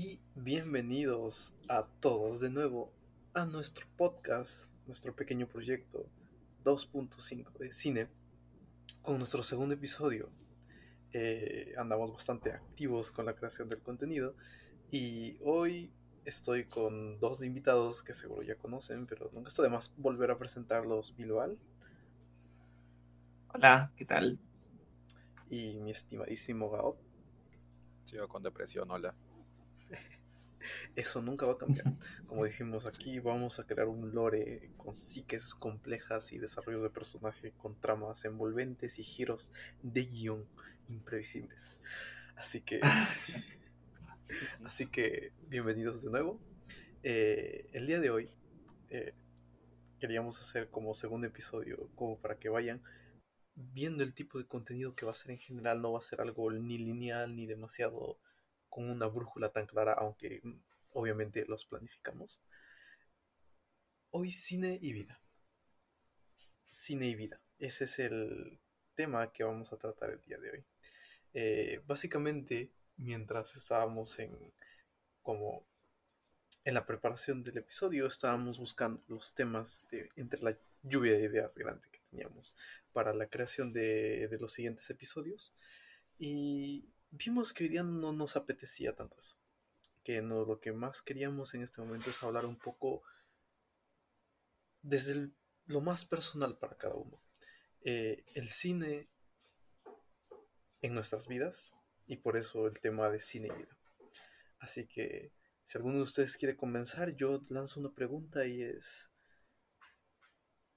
Y bienvenidos a todos de nuevo a nuestro podcast, nuestro pequeño proyecto 2.5 de cine, con nuestro segundo episodio. Eh, andamos bastante activos con la creación del contenido y hoy estoy con dos invitados que seguro ya conocen, pero nunca está de más volver a presentarlos. Bilbal. Hola, ¿qué tal? Y mi estimadísimo Gao. Sigo con depresión, hola. Eso nunca va a cambiar. Como dijimos aquí, vamos a crear un lore con psiques complejas y desarrollos de personaje con tramas envolventes y giros de guion imprevisibles. Así que, así que bienvenidos de nuevo. Eh, el día de hoy eh, queríamos hacer como segundo episodio, como para que vayan viendo el tipo de contenido que va a ser en general. No va a ser algo ni lineal ni demasiado con una brújula tan clara, aunque mm, obviamente los planificamos. Hoy cine y vida. Cine y vida. Ese es el tema que vamos a tratar el día de hoy. Eh, básicamente, mientras estábamos en como en la preparación del episodio, estábamos buscando los temas de, entre la lluvia de ideas grande que teníamos para la creación de, de los siguientes episodios. Y vimos que hoy día no nos apetecía tanto eso. Que no, lo que más queríamos en este momento es hablar un poco desde lo más personal para cada uno. Eh, el cine en nuestras vidas y por eso el tema de cine y vida. Así que si alguno de ustedes quiere comenzar, yo lanzo una pregunta y es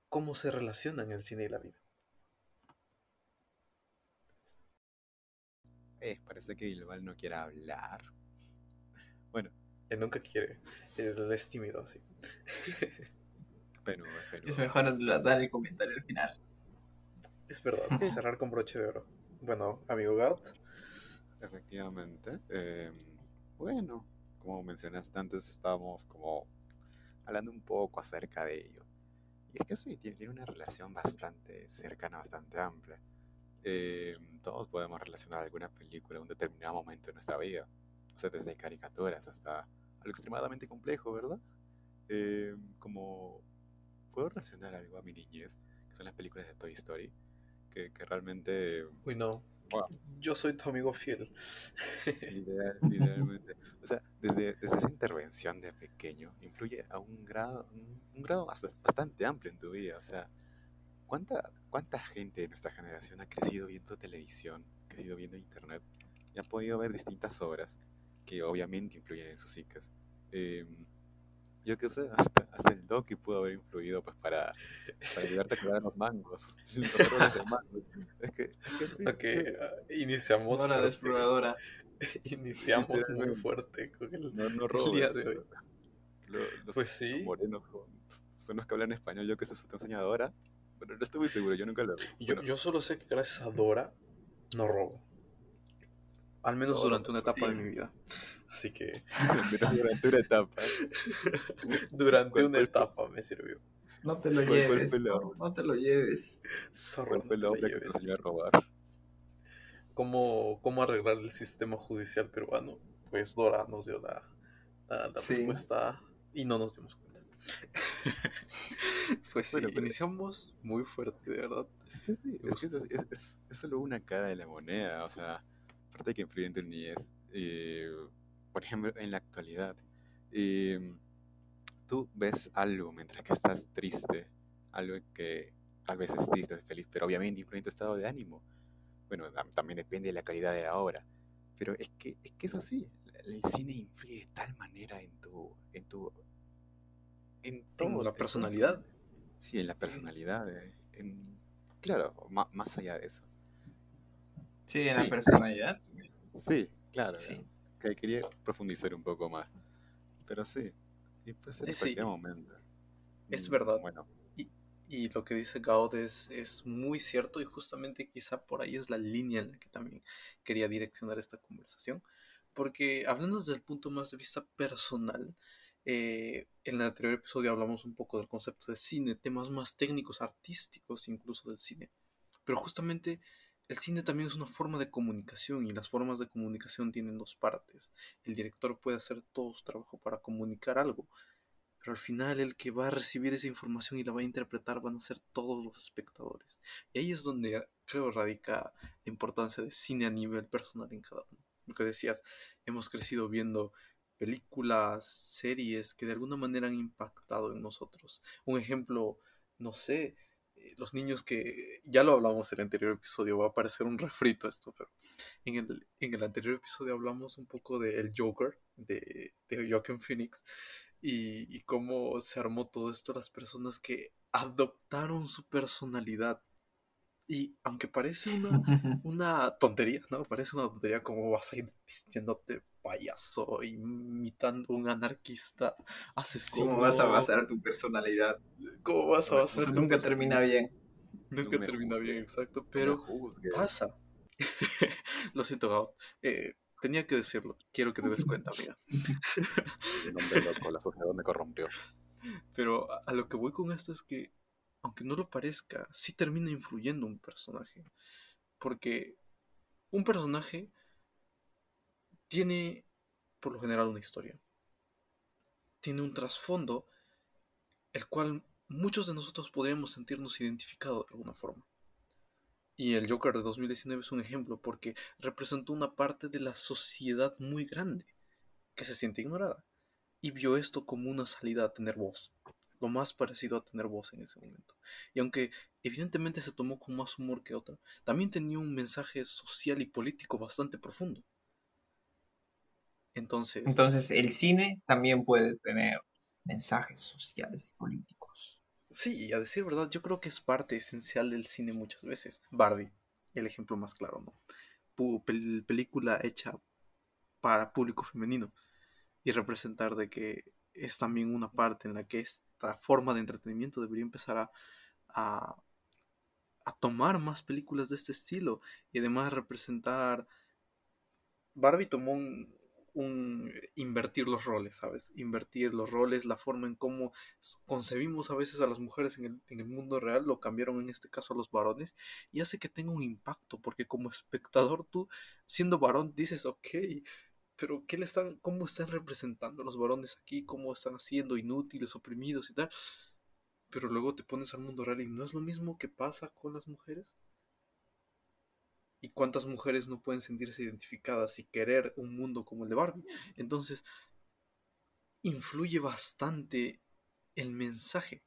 ¿cómo se relacionan el cine y la vida? Eh, parece que Bilbal no quiere hablar. Bueno. Él nunca quiere. Él es tímido así. pero, Es mejor dar el comentario al final. Es verdad, cerrar con broche de oro. Bueno, amigo Gaut. Efectivamente. Em, bueno, como mencionaste antes, estábamos como hablando un poco acerca de ello. Y es que sí, tiene una relación bastante cercana, bastante amplia. Eh, todos podemos relacionar alguna película a un determinado momento de nuestra vida. O sea, desde caricaturas hasta algo extremadamente complejo, ¿verdad? Eh, como puedo relacionar algo a mi niñez, que son las películas de Toy Story, que, que realmente... Uy, no. Yo soy tu amigo fiel. literalmente. O sea, desde, desde, esa intervención de pequeño, influye a un grado, un, un grado bastante amplio en tu vida. O sea, ¿Cuánta, ¿Cuánta gente de nuestra generación ha crecido viendo televisión, ha crecido viendo internet y ha podido ver distintas obras que obviamente influyen en sus psiques? Eh, yo qué sé, hasta, hasta el Doki pudo haber influido pues para, para ayudarte a cuidar los mangos. Los de mangos. Es que, es que sí. Ok, uh, iniciamos. Hora de exploradora. iniciamos muy fuerte con el, no, no el día de hoy. Los, pues sí. Los morenos son, son los que hablan español, yo que sé, su enseñadora pero no estoy muy seguro, yo nunca lo vi. Yo, yo solo sé que gracias a Dora no robo. Al menos durante una etapa sí, de mi vida. Así que. durante una etapa. durante una etapa me sirvió. No te lo lleves. no te lo lleves. Zorro, no te lo lleves. Que a robar. ¿Cómo, ¿Cómo arreglar el sistema judicial peruano? Pues Dora nos dio la, la, la sí. respuesta y no nos dimos cuenta. pues sí, bueno, pero... iniciamos muy fuerte, de verdad. Es que, sí, es, que es, es, es, solo una cara de la moneda, o sea, aparte de que influye en tu niñez. Eh, por ejemplo, en la actualidad, eh, tú ves algo mientras que estás triste, algo que tal vez es triste, es feliz, pero obviamente influye en tu estado de ánimo. Bueno, también depende de la calidad de la obra, pero es que es, que es así. El cine influye de tal manera en tu, en tu en todo. En la personalidad. Sí, en la personalidad. En, claro, más, más, allá de eso. Sí, en sí. la personalidad. Sí, claro. Sí. Que quería profundizar un poco más. Pero sí, y puede ser en sí. cualquier momento. Es verdad. Bueno. Y, y lo que dice Gaud es, es muy cierto y justamente quizá por ahí es la línea en la que también quería direccionar esta conversación. Porque hablando desde el punto más de vista personal, eh, en el anterior episodio hablamos un poco del concepto de cine, temas más técnicos, artísticos incluso del cine. Pero justamente el cine también es una forma de comunicación y las formas de comunicación tienen dos partes. El director puede hacer todo su trabajo para comunicar algo, pero al final el que va a recibir esa información y la va a interpretar van a ser todos los espectadores. Y ahí es donde creo radica la importancia del cine a nivel personal en cada uno. Lo que decías, hemos crecido viendo películas, series que de alguna manera han impactado en nosotros. Un ejemplo, no sé, eh, los niños que ya lo hablamos en el anterior episodio, va a parecer un refrito esto, pero en el, en el anterior episodio hablamos un poco de El Joker de, de Joaquin Phoenix y, y cómo se armó todo esto, las personas que adoptaron su personalidad. Y aunque parece una, una tontería, ¿no? Parece una tontería como vas a ir vistiéndote payaso, imitando un anarquista asesino. ¿Cómo vas a basar tu personalidad? ¿Cómo vas a basar Eso nunca termina bien. Nunca me termina juzgues, bien, exacto. Pero pasa. Lo siento, Gao. Eh, tenía que decirlo. Quiero que te des cuenta, amiga. Un hombre loco, la sociedad me corrompió. Pero a lo que voy con esto es que, aunque no lo parezca, sí termina influyendo un personaje. Porque un personaje tiene, por lo general, una historia. Tiene un trasfondo, el cual muchos de nosotros podríamos sentirnos identificados de alguna forma. Y el Joker de 2019 es un ejemplo porque representó una parte de la sociedad muy grande que se siente ignorada y vio esto como una salida a tener voz, lo más parecido a tener voz en ese momento. Y aunque evidentemente se tomó con más humor que otra, también tenía un mensaje social y político bastante profundo. Entonces, Entonces, el cine también puede tener mensajes sociales y políticos. sí, y a decir verdad, yo creo que es parte esencial del cine muchas veces. Barbie, el ejemplo más claro, ¿no? Pel- película hecha para público femenino y representar de que es también una parte en la que esta forma de entretenimiento debería empezar a, a, a tomar más películas de este estilo y además representar... Barbie tomó un, un invertir los roles, ¿sabes? Invertir los roles, la forma en cómo concebimos a veces a las mujeres en el, en el mundo real, lo cambiaron en este caso a los varones y hace que tenga un impacto, porque como espectador tú, siendo varón, dices, ok, pero ¿qué le están, cómo están representando a los varones aquí? ¿Cómo están haciendo inútiles, oprimidos y tal? Pero luego te pones al mundo real y no es lo mismo que pasa con las mujeres. ¿Y cuántas mujeres no pueden sentirse identificadas y querer un mundo como el de Barbie? Entonces, influye bastante el mensaje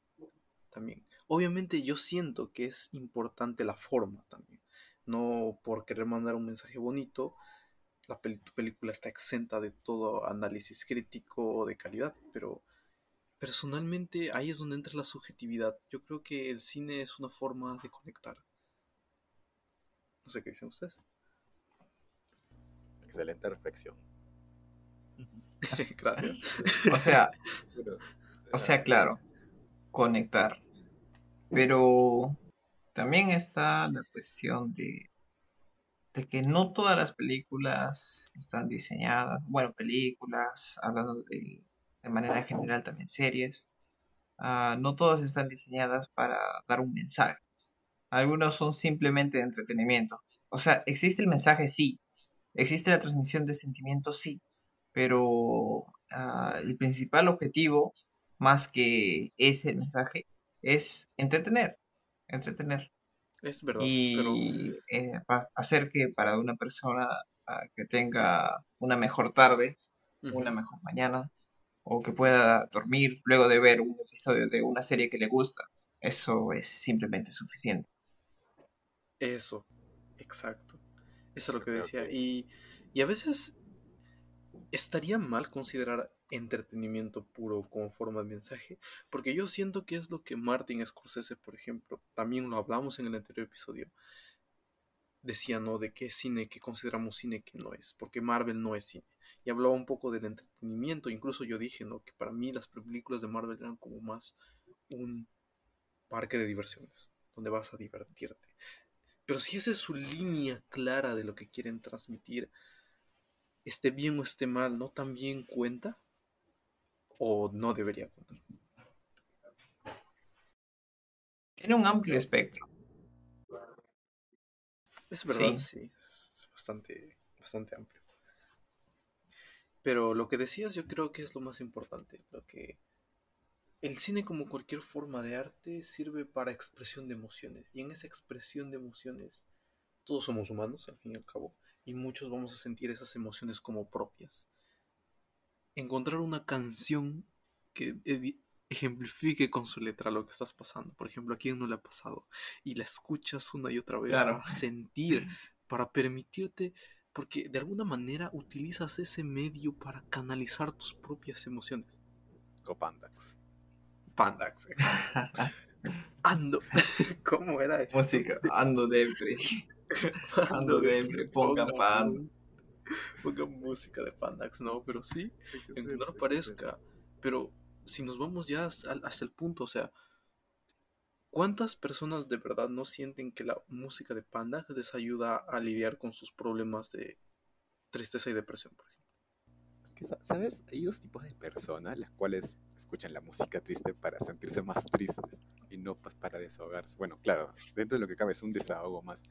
también. Obviamente yo siento que es importante la forma también. No por querer mandar un mensaje bonito, la peli- tu película está exenta de todo análisis crítico o de calidad, pero personalmente ahí es donde entra la subjetividad. Yo creo que el cine es una forma de conectar. No sé qué dicen ustedes. Excelente reflexión. Gracias. O sea, o sea, claro, conectar. Pero también está la cuestión de, de que no todas las películas están diseñadas, bueno, películas, hablando de, de manera general también series, ah, no todas están diseñadas para dar un mensaje. Algunos son simplemente de entretenimiento. O sea, existe el mensaje, sí. Existe la transmisión de sentimientos, sí. Pero ah, el principal objetivo, más que ese mensaje, es entretener. Entretener. Es verdad, pero Y eh, pa- hacer que para una persona ah, que tenga una mejor tarde, una mejor mañana, o que pueda dormir luego de ver un episodio de una serie que le gusta, eso es simplemente suficiente. eso, exacto. Eso es lo que decía. Y, y a veces estaría mal considerar entretenimiento puro como forma de mensaje, porque yo siento que es lo que Martin Scorsese, por ejemplo, también lo hablamos en el anterior episodio, decía, ¿no? De qué cine, qué consideramos cine, qué no es, porque Marvel no es cine. Y hablaba un poco del entretenimiento, incluso yo dije, ¿no? Que para mí las películas de Marvel eran como más un parque de diversiones, donde vas a divertirte. Pero si esa es su línea clara de lo que quieren transmitir, esté bien o esté mal, ¿no también cuenta? ¿O no debería contar? Tiene un amplio espectro. Es verdad, sí, es bastante, bastante amplio. Pero lo que decías yo creo que es lo más importante, lo que el cine como cualquier forma de arte sirve para expresión de emociones y en esa expresión de emociones todos somos humanos al fin y al cabo y muchos vamos a sentir esas emociones como propias. Encontrar una canción que ejemplifique con su letra lo que estás pasando. Por ejemplo, a quién no le ha pasado y la escuchas una y otra vez para sentir, para permitirte porque de alguna manera utilizas ese medio para canalizar tus propias emociones. Copandax. Pandax, Ando. ¿Cómo era eso? Música. Ando depre. Ando depre. Pongan pan. Pongan música de Pandax, no, pero sí, aunque no lo parezca. Pero si nos vamos ya hasta el punto, o sea, ¿Cuántas personas de verdad no sienten que la música de Panda les ayuda a lidiar con sus problemas de tristeza y depresión, por ejemplo? Es que, ¿sabes? Hay dos tipos de personas, las cuales escuchan la música triste para sentirse más tristes y no pues, para desahogarse. Bueno, claro, dentro de lo que cabe es un desahogo más,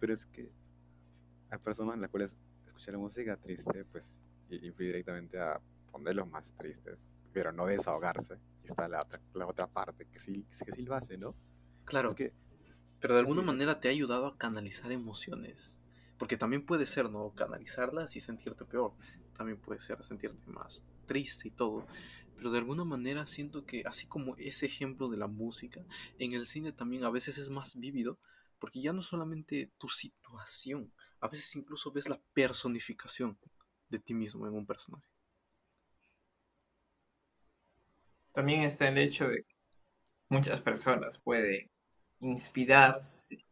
pero es que hay personas en las cuales escuchar música triste pues influye directamente a ponerlos más tristes, pero no desahogarse. Y está la otra, la otra parte que sí, que sí lo hace, ¿no? Claro. que, pero de alguna manera te ha ayudado a canalizar emociones. Porque también puede ser, ¿no? Canalizarlas y sentirte peor. También puede ser sentirte más triste y todo. Pero de alguna manera siento que, así como ese ejemplo de la música, en el cine también a veces es más vívido. Porque ya no solamente tu situación, a veces incluso ves la personificación de ti mismo en un personaje. También está el hecho de que muchas personas pueden inspirarse.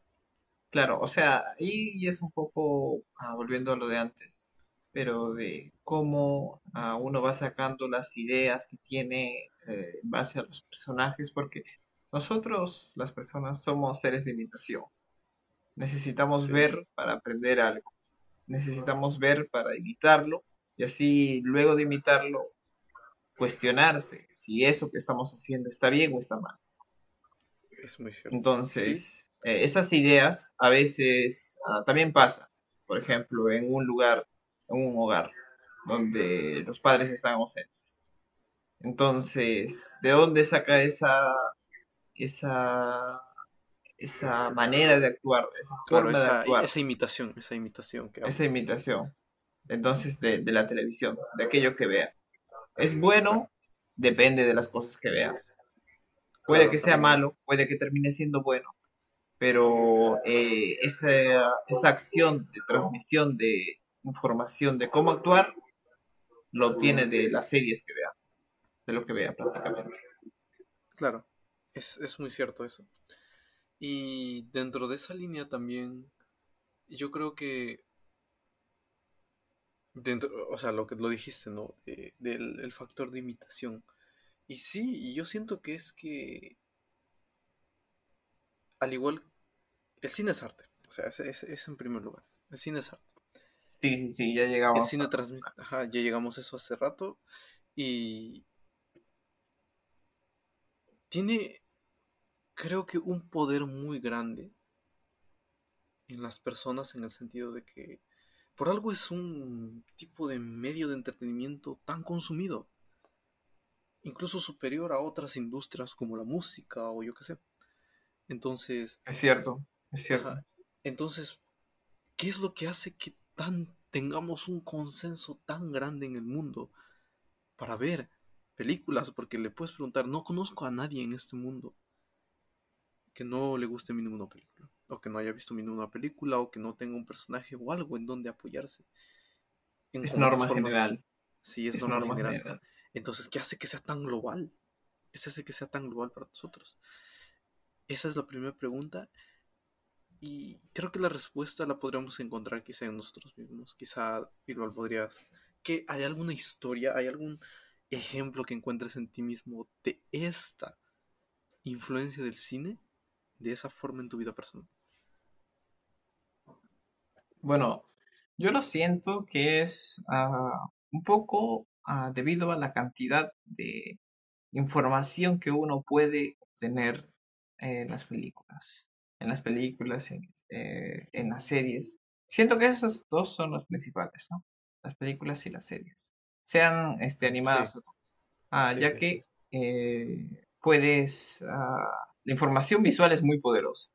Claro, o sea, y es un poco, ah, volviendo a lo de antes, pero de cómo ah, uno va sacando las ideas que tiene eh, en base a los personajes, porque nosotros, las personas, somos seres de imitación. Necesitamos ver para aprender algo. Necesitamos ver para imitarlo y así luego de imitarlo cuestionarse si eso que estamos haciendo está bien o está mal. Es muy cierto. Entonces, eh, esas ideas a veces ah, también pasan. Por ejemplo, en un lugar, en un hogar, donde los padres están ausentes. Entonces, ¿de dónde saca esa, esa, esa manera de actuar, esa forma de actuar? Esa imitación, esa imitación. Que esa imitación. Entonces, de, de la televisión, de aquello que vea. Es bueno, depende de las cosas que veas. Puede que sea malo, puede que termine siendo bueno, pero eh, esa, esa acción de transmisión de información de cómo actuar lo obtiene de las series que vea, de lo que vea prácticamente. Claro, es, es muy cierto eso. Y dentro de esa línea también, yo creo que dentro, o sea, lo que lo dijiste, ¿no? del el factor de imitación. Y sí, y yo siento que es que, al igual, el cine es arte, o sea, es, es, en primer lugar, el cine es arte. Sí, sí, sí, ya llegamos. El cine transmite, ajá, ya llegamos a eso hace rato y tiene, creo que un poder muy grande en las personas en el sentido de que por algo es un tipo de medio de entretenimiento tan consumido, incluso superior a otras industrias como la música o yo qué sé. Entonces... Es cierto, es cierto. entonces, ¿qué es lo que hace que tan tengamos un consenso tan grande en el mundo para ver películas? Porque le puedes preguntar, no conozco a nadie en este mundo que no le guste ninguna película o que no haya visto ninguna película, o que no tenga un personaje o algo en donde apoyarse. es norma general. Sí, es, norma, general. Entonces, ¿qué hace que sea tan global? ¿Qué hace que sea tan global para nosotros? Esa es la primera pregunta. Y creo que la respuesta la podríamos encontrar quizá en nosotros mismos. Quizá, igual podrías... que ¿Hay alguna historia, hay algún ejemplo que encuentres en ti mismo de esta influencia del cine? De esa forma en tu vida personal. Bueno, yo lo siento que es ah, un poco ah, debido a la cantidad de información que uno puede obtener en las películas. en las películas, en, eh, en las series. Siento que esos dos son los principales, ¿no? Las películas y las series. Sean este, animadas Sí. o no. Ah, Sí, ya sí, que eh, puedes... la información visual es muy poderosa.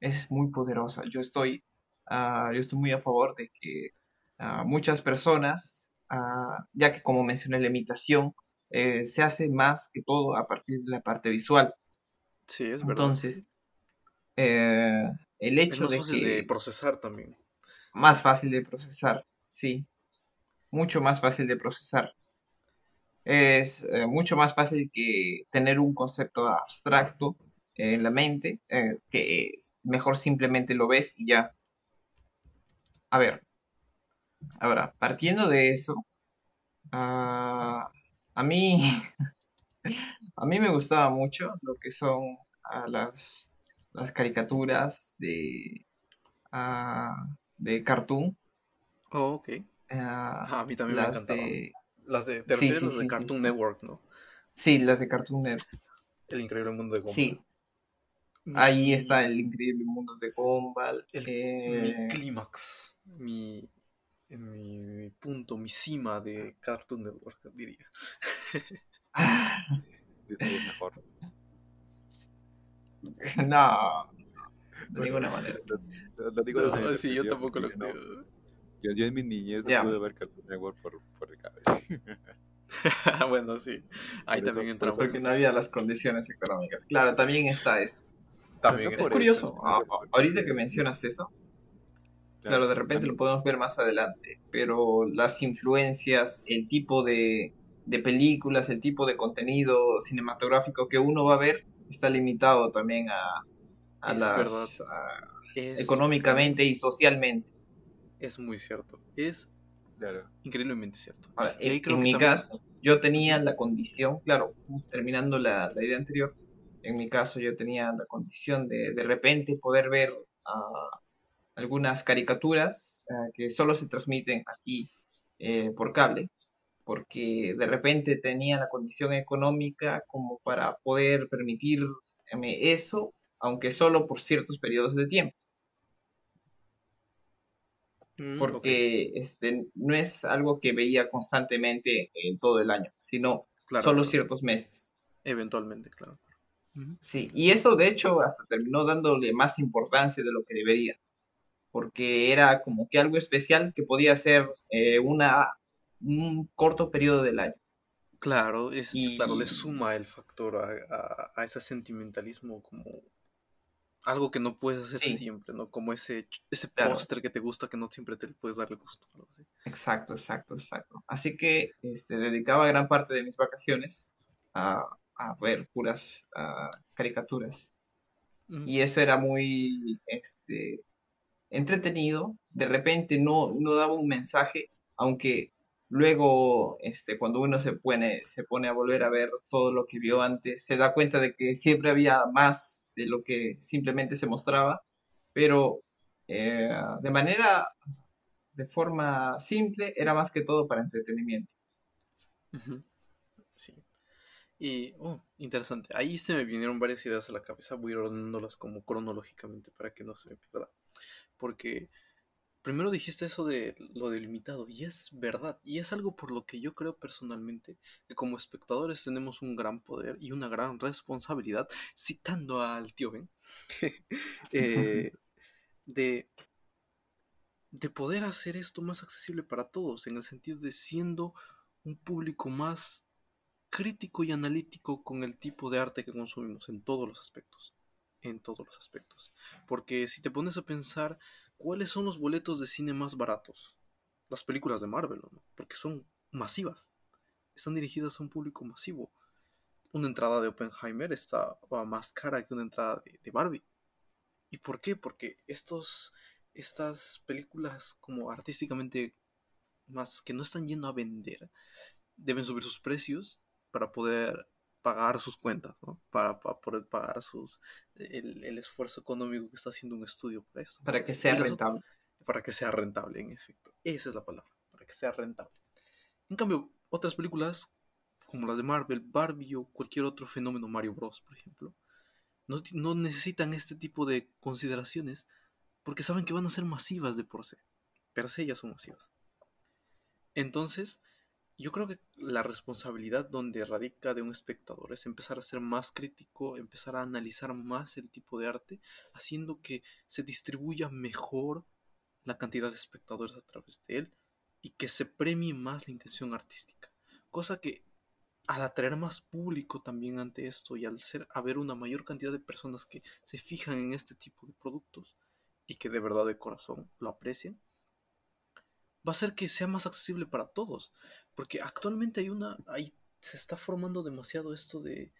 Es muy poderosa. Yo estoy, ah, yo estoy muy a favor de que ah, muchas personas, ah, ya que como mencioné, la imitación eh, se hace más que todo a partir de la parte visual. Sí, es verdad. Entonces, eh, el Es hecho más de fácil de que procesar también. más fácil de procesar, sí, mucho más fácil de procesar. Es eh, mucho más fácil que tener un concepto abstracto en la mente, eh, que mejor simplemente lo ves y ya. A ver, ahora, partiendo de eso, ah, a mí, a mí me gustaba mucho lo que son ah, las, las caricaturas de, ah, de cartoon. Oh, ok. a mí también me de... Las de, te Sí, refieres sí, a las de Cartoon sí. Network, ¿no? Sí, las de Cartoon Network. El increíble mundo de Gumball. Sí, ahí está el increíble mundo de Gumball. el- eh, mi clímax, mi, punto, mi cima de Cartoon Network, diría. Disney es mejor. no, de Bueno, ninguna manera. Lo, digo No, sí, yo tampoco lo no- creo. Yo, yo en mi niñez no Ya. pude ver Cartoon Network por, por el cable. bueno, sí. Ahí Por eso- también por entramos. eso- Porque no había las condiciones económicas. Claro, también está eso. También no es curioso. eso, a- sino a- por- ahorita que mencionas eso, claro, de repente lo podemos ver más adelante, pero las influencias, el tipo de, de películas, el tipo de contenido cinematográfico que uno va a ver está limitado también a, a Es las a- económicamente y socialmente. Es muy cierto. Es Claro. increíblemente cierto. En, mi también- caso, yo tenía la condición, claro, terminando la, la idea anterior, en mi caso yo tenía la condición de de repente poder ver ah, algunas caricaturas ah, que solo se transmiten aquí eh, por cable, porque de repente tenía la condición económica como para poder permitirme eso, aunque solo por ciertos periodos de tiempo. Mm, porque este, no es algo que veía constantemente en todo el año, sino Claro, solo claro. ciertos meses. Eventualmente, claro. Sí, y eso de hecho hasta terminó dándole más importancia de lo que debería, porque era como que algo especial que podía ser eh, una, un corto periodo del año. Claro, es, claro, le suma el factor a, a- a ese sentimentalismo como algo que no puedes hacer Sí. siempre, ¿no? Como ese, ese Claro. póster que te gusta que no siempre te puedes dar el gusto. Exacto, exacto, exacto. Así que este, dedicaba gran parte de mis vacaciones a, a ver puras ah, caricaturas. Ujú. y eso era muy este, entretenido. De repente no, no daba un mensaje, aunque luego este, cuando uno se pone, se pone a volver a ver todo lo que vio antes, se da cuenta de que siempre había más de lo que simplemente se mostraba, pero eh, de manera, de forma simple, era más que todo para entretenimiento. Sí. Y, oh, interesante. Ahí se me vinieron varias ideas a la cabeza. Voy a ir ordenándolas como cronológicamente para que no se me pierda. Porque primero dijiste eso de lo delimitado, y es verdad. Y es algo por lo que yo creo personalmente que como espectadores tenemos un gran poder y una gran responsabilidad, citando al tío Ben, eh, de, de poder hacer esto más accesible para todos, en el sentido de siendo un público más crítico y analítico con el tipo de arte que consumimos en todos los aspectos. En todos los aspectos. Porque si te pones a pensar, ¿cuáles son los boletos de cine más baratos? Las películas de Marvel, ¿no? Porque son masivas. Están dirigidas a un público masivo. Una entrada de Oppenheimer está más cara que una entrada de, de Barbie. ¿Y por qué? Porque estos, estas películas como artísticamente más que no están yendo a vender, deben subir sus precios para poder pagar sus cuentas, ¿no? Para, para poder pagar sus el, el, esfuerzo económico que está haciendo un estudio para eso. Para que sea rentable. Para que sea rentable, en efecto. Esa es la palabra, para que sea rentable. En cambio, otras películas, como las de Marvel, Barbie o cualquier otro fenómeno, Mario Bros, por ejemplo, no, no necesitan este tipo de consideraciones porque saben que van a ser masivas de por sí. Per se ya son masivas. Entonces, yo creo que la responsabilidad donde radica de un espectador es empezar a ser más crítico, empezar a analizar más el tipo de arte, haciendo que se distribuya mejor la cantidad de espectadores a través de él y que se premie más la intención artística. Cosa que al atraer más público también ante esto y al ser haber una mayor cantidad de personas que se fijan en este tipo de productos y que de verdad de corazón lo aprecian, va a ser que sea más accesible para todos. Porque actualmente hay una. Hay, se está formando demasiado esto de,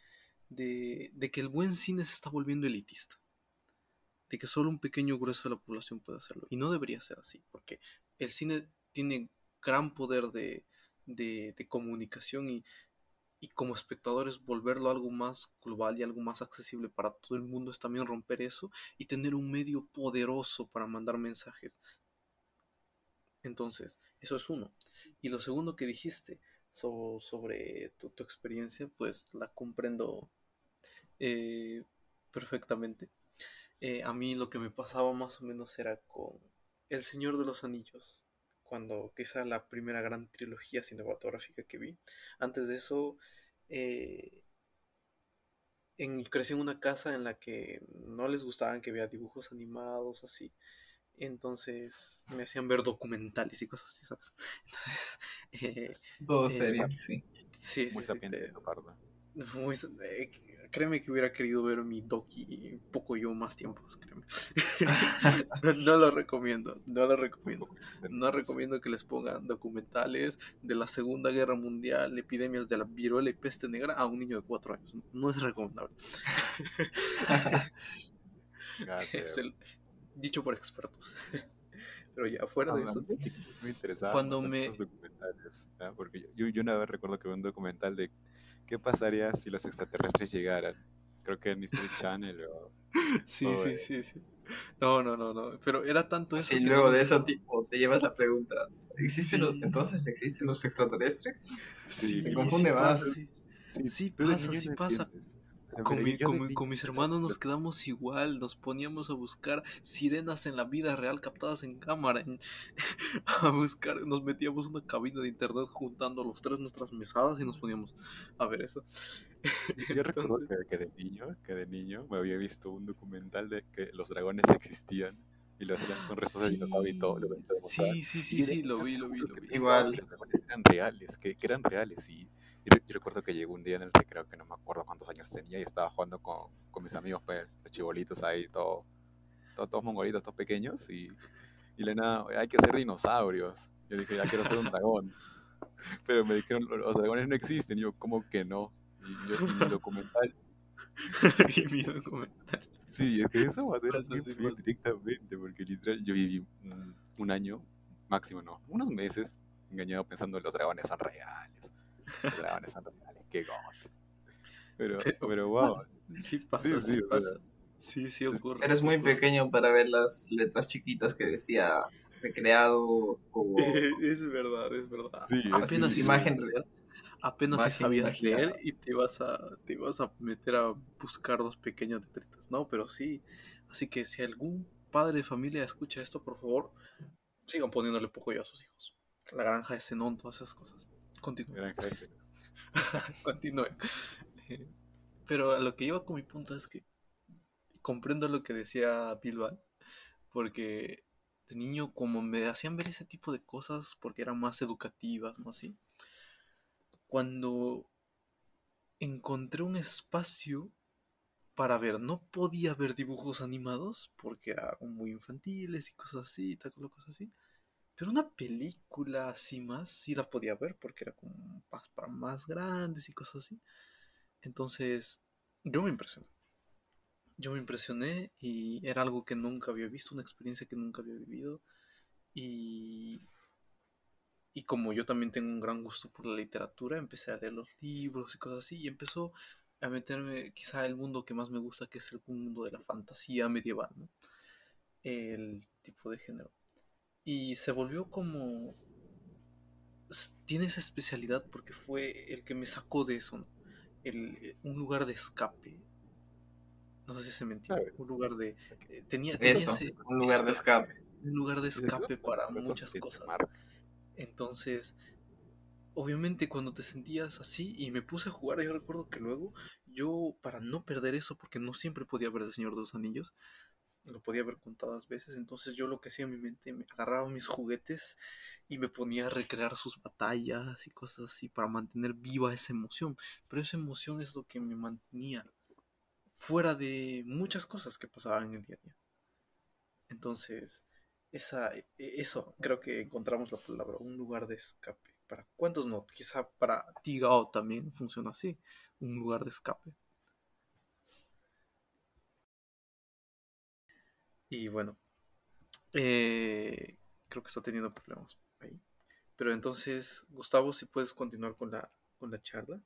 de, de, que el buen cine se está volviendo elitista. De que solo un pequeño grueso de la población puede hacerlo. Y no debería ser así. Porque el cine tiene gran poder de, de, de comunicación y, y como espectadores volverlo algo más global y algo más accesible para todo el mundo es también romper eso y tener un medio poderoso para mandar mensajes entonces, eso es uno. Y lo segundo que dijiste sobre tu, experiencia, pues la comprendo eh, perfectamente. Eh, a mí lo que me pasaba más o menos era con El Señor de los Anillos, cuando quizá la primera gran trilogía cinematográfica que vi. Antes de eso, eh, crecí en una casa en la que no les gustaban que vea dibujos animados así. Entonces me hacían ver documentales y cosas así, ¿sabes? Entonces. Eh, Todo eh, serio, sí. Sí, sí. Muy sí, muy, eh, créeme que hubiera querido ver mi doki poco yo más tiempos, créeme. no, lo recomiendo, no lo recomiendo. No recomiendo que les pongan documentales de la Segunda Guerra Mundial, epidemias de la viruela y peste negra a un niño de cuatro años. No es recomendable. es el, dicho por expertos. Pero ya fuera de eso. Es muy interesante cuando me... esos documentales. Porque yo, yo, una vez recuerdo que vi un documental de qué pasaría si los extraterrestres llegaran. Creo que en Mystery Channel o... Sí, sí, sí, sí. No, no, no, no. Pero era tanto eso. Y luego de eso tipo te llevas la pregunta. ¿Existen los, entonces existen los extraterrestres? Sí, me confunde más. Sí, pasa, sí pasa. Con, con, mis hermanos nos quedamos igual, nos poníamos a buscar sirenas en la vida real captadas en cámara, a buscar, nos metíamos una cabina de internet juntando los tres nuestras mesadas y nos poníamos a ver eso. Yo recuerdo que, de niño, que de niño me había visto un documental de que los dragones existían y lo hacían con restos de dinosaurio y todo. Lo sí, sí, sí, sí, lo vi, lo vi, lo vi. Igual. Los dragones eran reales, que, que eran reales y yo, recuerdo que llegó un día en el recreo que no me acuerdo cuántos años tenía y estaba jugando con, con mis amigos, pues, los chibolitos ahí, todo, todos mongolitos, todos pequeños, y, y le nada, hay que ser dinosaurios. Yo dije, ya quiero ser un dragón. Pero me dijeron, los dragones no existen. Y yo, ¿cómo que no? Y yo, mi documental. y mi documental. Sí, es que eso va a ser directamente, porque literal, yo viví un, un año, máximo no, unos meses, engañado pensando que los dragones son reales los dragones son reales, qué god. Pero, pero, wow. Sí pasa, sí, sí, pasa. sí, sí ocurre. Eres muy pequeño para ver las letras chiquitas que decía recreado o... es verdad, es verdad. Sí, apenas imagen real. Apenas si sabías leer y te vas a te vas a meter a buscar dos pequeños detritos, ¿no? Pero sí, así que si algún padre de familia escucha esto, por favor, sigan poniéndole poco yo a sus hijos. La granja de Zenón, todas esas cosas. Continúe. Continúe. Pero a lo que iba con mi punto es que comprendo lo que decía Bilbao, porque de niño como me hacían ver ese tipo de cosas porque eran más educativas, ¿no así? Cuando encontré un espacio para ver, no podía ver dibujos animados porque eran muy infantiles y cosas así, y tal, cosas así. Pero una película así más, sí la podía ver porque era como para más grandes y cosas así. Entonces, yo me impresioné. Yo me impresioné y era algo que nunca había visto, una experiencia que nunca había vivido. Y, y como yo también tengo un gran gusto por la literatura, empecé a leer los libros y cosas así. Y empezó a meterme quizá el mundo que más me gusta, que es el mundo de la fantasía medieval, ¿no? El tipo de género. Y se volvió como... Tiene esa especialidad porque fue el que me sacó de eso, el, un lugar de escape. No sé si se mentira. Claro. Un lugar de. eh, tenía, tenía Eso, ese- un lugar de escape. Un lugar de escape para muchas cosas. Entonces, obviamente cuando te sentías así y me puse a jugar, yo recuerdo que luego yo, para no perder eso, porque no siempre podía ver El Señor de los Anillos, lo podía ver contadas veces, entonces yo lo que hacía en mi mente, me agarraba mis juguetes y me ponía a recrear sus batallas y cosas así para mantener viva esa emoción. Pero esa emoción es lo que me mantenía fuera de muchas cosas que pasaban en el día a día. Entonces, esa, e- eso, creo que encontramos la palabra, un lugar de escape. ¿Para cuántos no? Quizá para ti, Gao, también funciona así, un lugar de escape. Y bueno, eh, creo que está teniendo problemas ahí. Pero entonces, Gustavo, si puedes continuar con la, con la charla.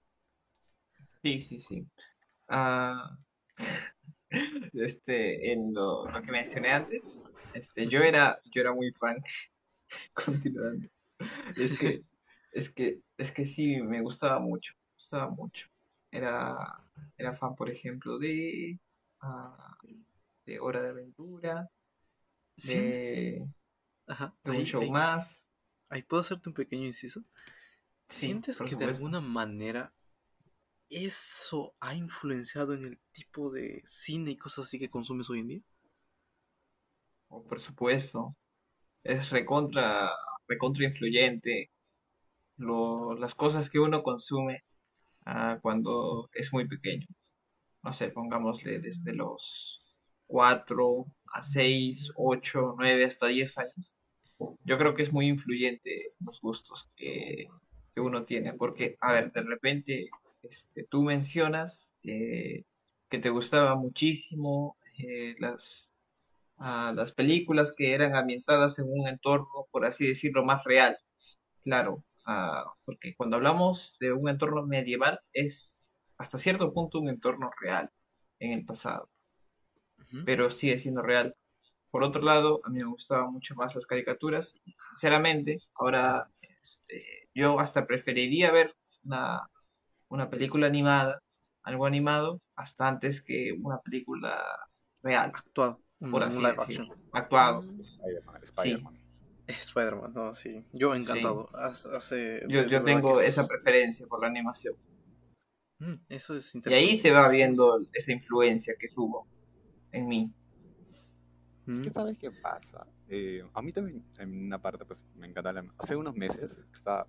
Sí, sí, sí. Ah, este, en lo, lo que mencioné antes, este, yo era, yo era muy fan, continuando. Es que, es que, es que sí, me gustaba mucho, me gustaba mucho. Era, era fan, por ejemplo, de, ah, de Hora de Aventura, de, Ajá, de un ahí- show ahí- más. ahí puedo hacerte un pequeño inciso. Sí, ¿Sientes que de alguna manera eso ha influenciado en el tipo de cine y cosas así que consumes hoy en día? Oh, por supuesto, es recontra, recontra influyente lo- las cosas que uno consume ah, cuando es muy pequeño. No sé, pongámosle desde los 4 a 6, 8, 9 hasta 10 años. Yo creo que es muy influyente los gustos que, uno tiene, porque, a ver, de repente este, tú mencionas eh, que te gustaba muchísimo eh, las, ah, las películas que eran ambientadas en un entorno, por así decirlo, más real. Claro, ah, porque cuando hablamos de un entorno medieval es hasta cierto punto un entorno real en el pasado, Pero sigue siendo real. Por otro lado, a mí me gustaban mucho más las caricaturas y sinceramente, ahora este, yo hasta preferiría ver una, una película animada, algo animado, hasta antes que una película real, Actuado, por así decirlo, actuado. Mm, Spider-Man, Spider-Man. Spider-Man, no, sí. Yo Sí. encantado. Hace, hace- Yo, yo tengo esa es- preferencia por la animación. Mm, eso es Y interesante. ahí se va viendo esa influencia que tuvo en mí. Mm, ¿Qué sabes qué pasa? Eh, a mí también, en una parte, pues me encanta la... Hace unos meses estaba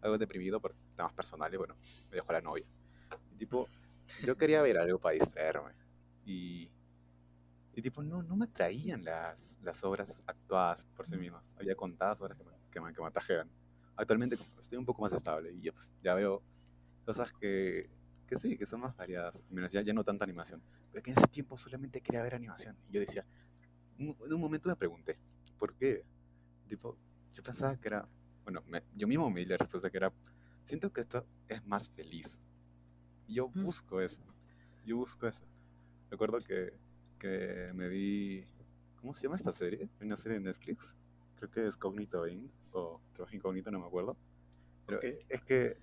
algo deprimido por temas personales, bueno, me dejó la novia. Y, tipo, yo quería ver algo para distraerme. Y, y tipo, no, no me atraían las, las obras actuadas por sí mismas. Había contadas obras que me, que me, que me atrajeran. Actualmente estoy un poco más estable y ya, pues, ya veo cosas que, que sí, que son más variadas. Menos ya, ya no tanta animación. Pero que en ese tiempo solamente quería ver animación. Y yo decía, un- en un momento me pregunté, ¿por qué? Tipo, yo pensaba que era, bueno, me- yo mismo me di la respuesta que era, siento que esto es más feliz. Y yo Mm. busco eso, yo busco eso. Recuerdo que, que me vi, ¿cómo se llama esta serie? Una serie de Netflix, creo que es Cognito Inc. o Trabajo Incógnito, no me acuerdo. Pero Ok. es que,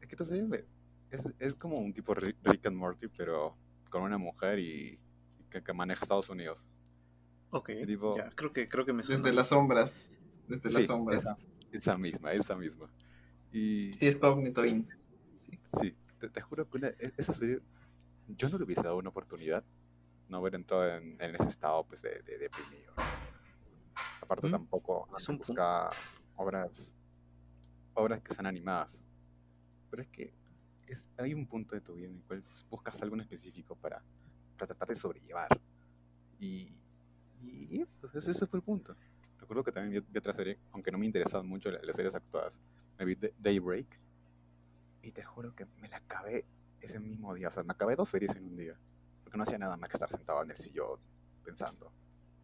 es que esta serie me- es, es como un tipo Ri- Rick and Morty, pero con una mujer y, y que, que maneja Estados Unidos. Ok, tipo- ya, creo que, creo que me suena. Desde las sombras. Desde las sombras. esa, esa misma, esa misma. Y Sí, es Cognito Inc. Sí. sí, te, te juro que una- e- esa serie, yo no le hubiese dado una oportunidad no haber entrado en, en ese estado pues, de, de deprimido. Aparte, Mm, tampoco buscaba obras, obras que sean animadas. Pero es que es, hay un punto de tu vida en el cual pues, buscas algo en específico para, para tratar de sobrellevar. Y, y pues ese, fue el punto. Recuerdo que también vi, vi otra serie, aunque no me interesaban mucho la- las, series actuadas. Me vi Da- Daybreak y te juro que me la acabé ese mismo día. O sea, me acabé dos series en un día. Porque no hacía nada más que estar sentado en el sillón pensando.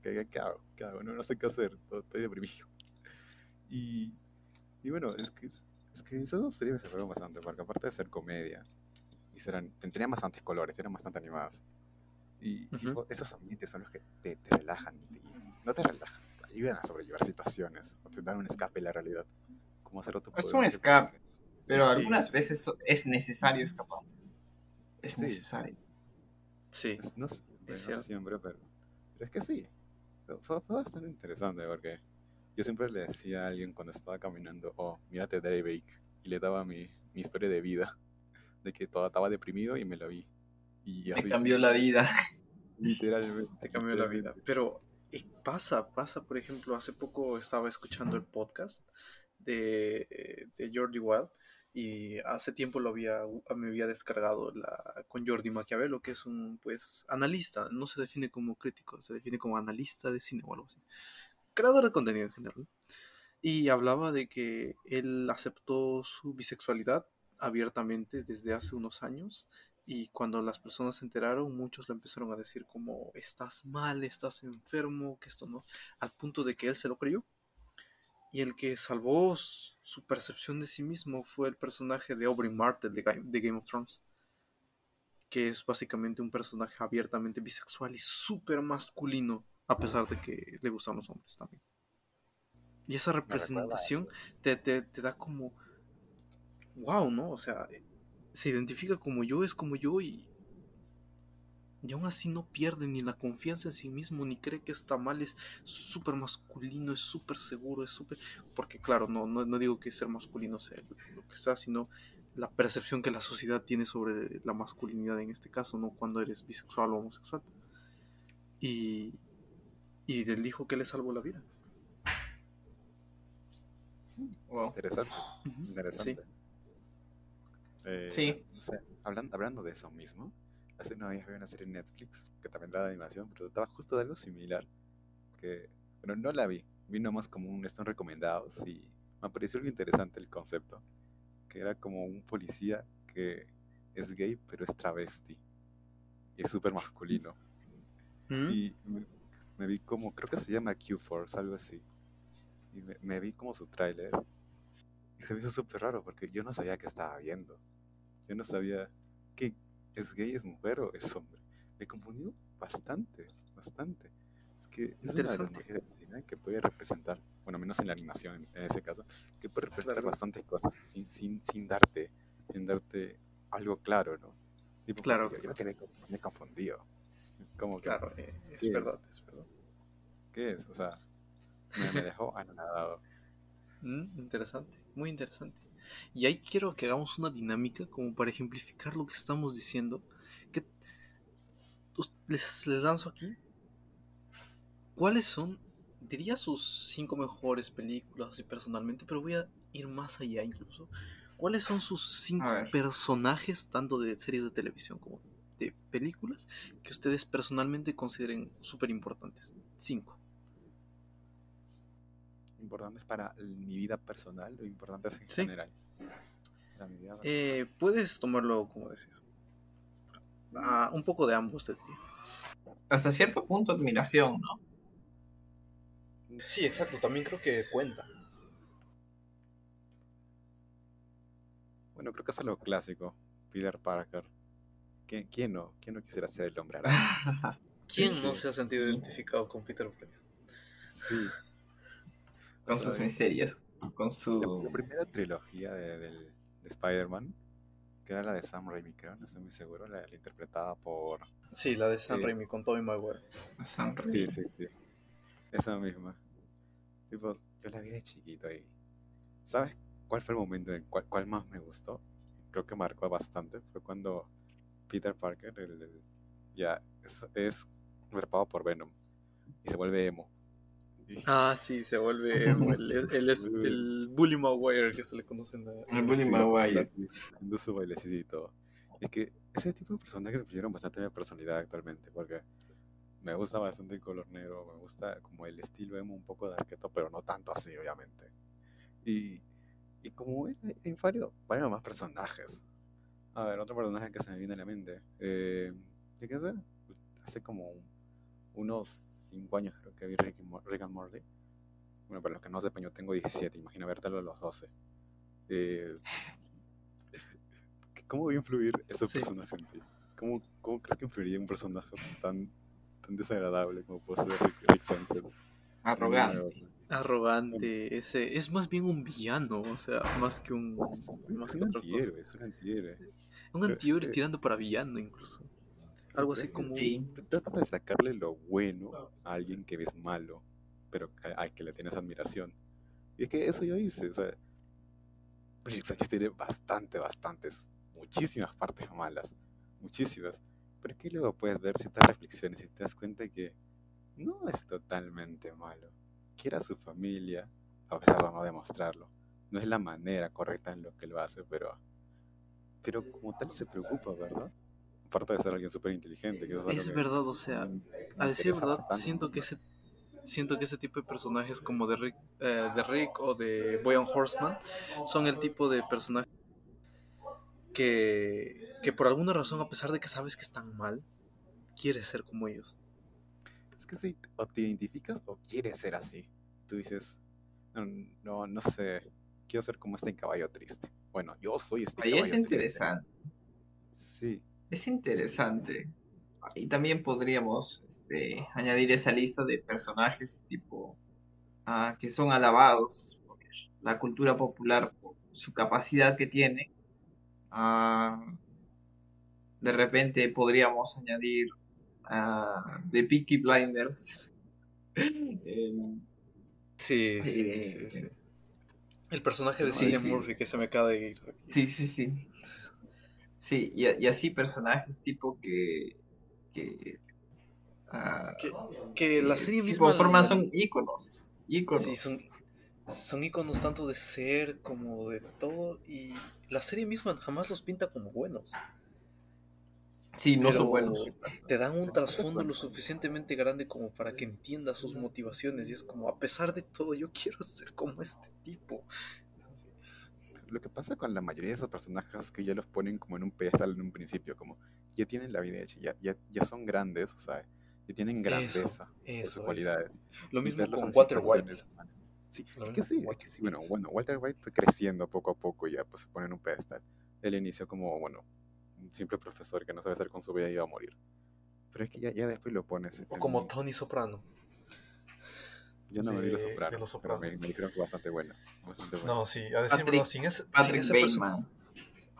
¿Qué, qué, qué hago? ¿Qué hago? No, no sé qué hacer. to- Estoy deprimido. Y, y bueno, es que, es que esas dos series me sorprendieron bastante. Porque aparte de ser comedia, y serán, tenían bastantes colores, eran bastante animadas. Y Ujú. tipo, esos ambientes son los que te, te relajan. Y te- no te relajan, te ayudan a sobrellevar situaciones. O te dan un escape de la realidad. Como hacer otro Es un escape, pero sí. algunas veces so- es necesario escapar. Es Sí. necesario. Sí, Es- No siempre, es no siempre, pero, pero es que sí. Fue, fue- fue bastante interesante porque yo siempre le decía a alguien cuando estaba caminando, oh, mírate Drake, y le daba mi, mi historia de vida, de que todo estaba deprimido y me lo vi. Y Me así, cambió la vida. literalmente. te cambió la vida. Pero y pasa, pasa, por ejemplo, hace poco estaba escuchando el podcast de, de Jordi Wild y hace tiempo lo había, me había descargado la, con Jordi Maquiavelo, que es un pues analista, no se define como crítico, se define como analista de cine o algo así. Creador de contenido en general. Y hablaba de que él aceptó su bisexualidad abiertamente desde hace unos años y cuando las personas se enteraron, muchos le empezaron a decir como estás mal, estás enfermo, que esto no, al punto de que él se lo creyó. Y el que salvó su percepción de sí mismo fue el personaje de Aubrey Martell de Ga- de Game of Thrones, que es básicamente un personaje abiertamente bisexual y súper masculino, a pesar de que le gustan los hombres también. Y esa representación te, te, te da como, wow, ¿no? O sea, se identifica como yo, es como yo y, y aún así no pierde ni la confianza en sí mismo, ni cree que está mal, es súper masculino, es súper seguro, es súper... Porque claro, no, no, no digo que ser masculino sea lo que sea, sino la percepción que la sociedad tiene sobre la masculinidad en este caso, no cuando eres bisexual o homosexual. Y, y él dijo que le salvó la vida. Wow. Interesante, interesante. Sí. Eh, Sí. no sé, hablan- hablando de eso mismo, hace una vez había una serie en Netflix que también era de animación, pero trataba justo de algo similar. Que, bueno, no la vi, vi nomás como un están recomendados y me pareció algo interesante el concepto. Que era como un policía que es gay, pero es travesti. Y es súper masculino. ¿Mm? Y me, vi como, creo que se llama Q-Force, algo así. Y me, me vi como su tráiler. Y se me hizo súper raro porque yo no sabía qué estaba viendo. Yo no sabía que es gay, es mujer o es hombre. Me confundió bastante, bastante. Es que es una de las cine que puede representar, bueno, menos en la animación en, ese caso, que puede representar Claro. bastantes cosas sin, sin, sin darte, sin darte algo claro, ¿no? Tipo, Claro, Yo, yo me quedé me confundido. Como que, Claro, eh, es verdad, es verdad. ¿qué es? O sea, me, me dejó anonadado. Mm, interesante, muy interesante. Y ahí quiero que hagamos una dinámica como para ejemplificar lo que estamos diciendo. Que les, les lanzo aquí. ¿Cuáles son, diría sus cinco mejores películas y personalmente, pero voy a ir más allá incluso. ¿Cuáles son sus cinco personajes, tanto de series de televisión como de películas, que ustedes personalmente consideren súper importantes? Cinco. ¿Importantes para mi vida personal o importantes en Sí. general? Para mi vida personal. Eh, puedes tomarlo como decís. Ah, un poco de ambos, te diría. Hasta cierto punto admiración, ¿no? Sí, exacto, también creo que cuenta. Bueno, creo que es algo clásico. Peter Parker. ¿Quién, quién no? ¿Quién no quisiera ser el hombre araña? ¿Quién Sí, no sí, se ha sentido sí. identificado con Peter Parker? Sí. con O sea, sus miserias, con La, su... la primera trilogía de, de Spider-Man, que era la de Sam Raimi, creo, no estoy muy seguro, la, la interpretada por... Sí, la de Sam Sí. Raimi con Tobey Maguire. Sam Sí, Raimi. sí, sí. Esa misma. Tipo, yo la vi de chiquito y... ¿Sabes cuál fue el momento en cuál, cuál más me gustó? Creo que marcó bastante. Fue cuando Peter Parker el- el- ya es, es atrapado por Venom y se vuelve emo. Y- Ah, sí, se vuelve emo. Él, es el Bully Maguire que se le conoce en la... El Bully Sí, Maguire. Haciendo su bailecito y todo. Es que ese tipo de personajes influyeron bastante en mi personalidad actualmente, porque me gusta bastante el color negro, me gusta como el estilo emo un poco de arqueto, pero no tanto así, obviamente. Y, y como hay varios, varios más personajes. A ver, otro personaje que se me viene a la mente. Eh, ¿Qué sé? Hace como un- unos 5 años creo que vi Rick, Rick and Morty. Bueno, para los que no sepan, yo tengo 17, imagina vértelo a los 12. Eh, ¿Cómo va a influir ese Sí. personaje en ti? ¿Cómo, ¿Cómo crees que influiría un personaje tan, tan desagradable como puede ser Rick, Rick Sánchez? Arrogante. Arrogante, ese es más bien un villano, o sea, más que un más Es que un otra cosa. es un antihéroe. Un antihéroe eh, tirando para villano incluso. Algo así como... Sí. Tratas de sacarle lo bueno a alguien que ves malo, pero al que le tienes admiración. Y es que eso yo hice, o sea, Sánchez tiene bastante, bastantes, muchísimas partes malas, muchísimas. Pero es que luego puedes ver ciertas reflexiones y te das cuenta que no es totalmente malo. Quiere a su familia, a pesar de no demostrarlo. No es la manera correcta en lo que lo hace, pero, pero como tal se preocupa, ¿verdad? Aparte de ser alguien súper inteligente. Que eso Es que verdad, o sea, a decir verdad, bastante siento que ese siento que ese tipo de personajes como de Rick, eh, de Rick o de Boyan Horseman son el tipo de personajes que, que por alguna razón, a pesar de que sabes que están mal, quieres ser como ellos. Es que sí, o te identificas o quieres ser así. Tú dices, no, no, no sé, quiero ser como este caballo triste. Bueno, yo soy este Ahí caballo es triste. interesante. Sí, Es interesante. Y también podríamos este, añadir esa lista de personajes tipo ah, que son alabados por la cultura popular por su capacidad que tiene. Ah, de repente podríamos añadir a The Peaky Blinders. El- Sí, sí, sí, Eh, sí. El personaje de Cillian Murphy que se me acaba de ir. Sí, sí, sí. Sí, y, así personajes tipo que. que ah, Que, que la serie misma... por forma son íconos. íconos. Sí, son, son iconos tanto de ser como de todo y la serie misma jamás los pinta como buenos. Sí, no son buenos. Te dan un trasfondo lo suficientemente grande como para que entiendas sus motivaciones y es como, a pesar de todo, yo quiero ser como este tipo. lo que pasa con la mayoría de esos personajes es que ya los ponen como en un pedestal en un principio, como ya tienen la vida hecha, ya, ya, ya son grandes, o sea, ya tienen grandeza por eso, sus eso. cualidades. Lo y mismo con Walter White. Sí, Lo es que sí, es Walter que sí, bueno, bueno, Walter White fue creciendo poco a poco y ya pues se pone en un pedestal. Él inició como, bueno, simple profesor que no sabe hacer con su vida y iba a morir. Pero es que ya, ya después lo pones. O en- como Tony Soprano. Yo no me vi Los de- de Sopranos, Los pero me, me dijeron que bastante buena. Bastante buena. No, sí, a decir Patrick- sin ese, sin Patrick ese perso- Bateman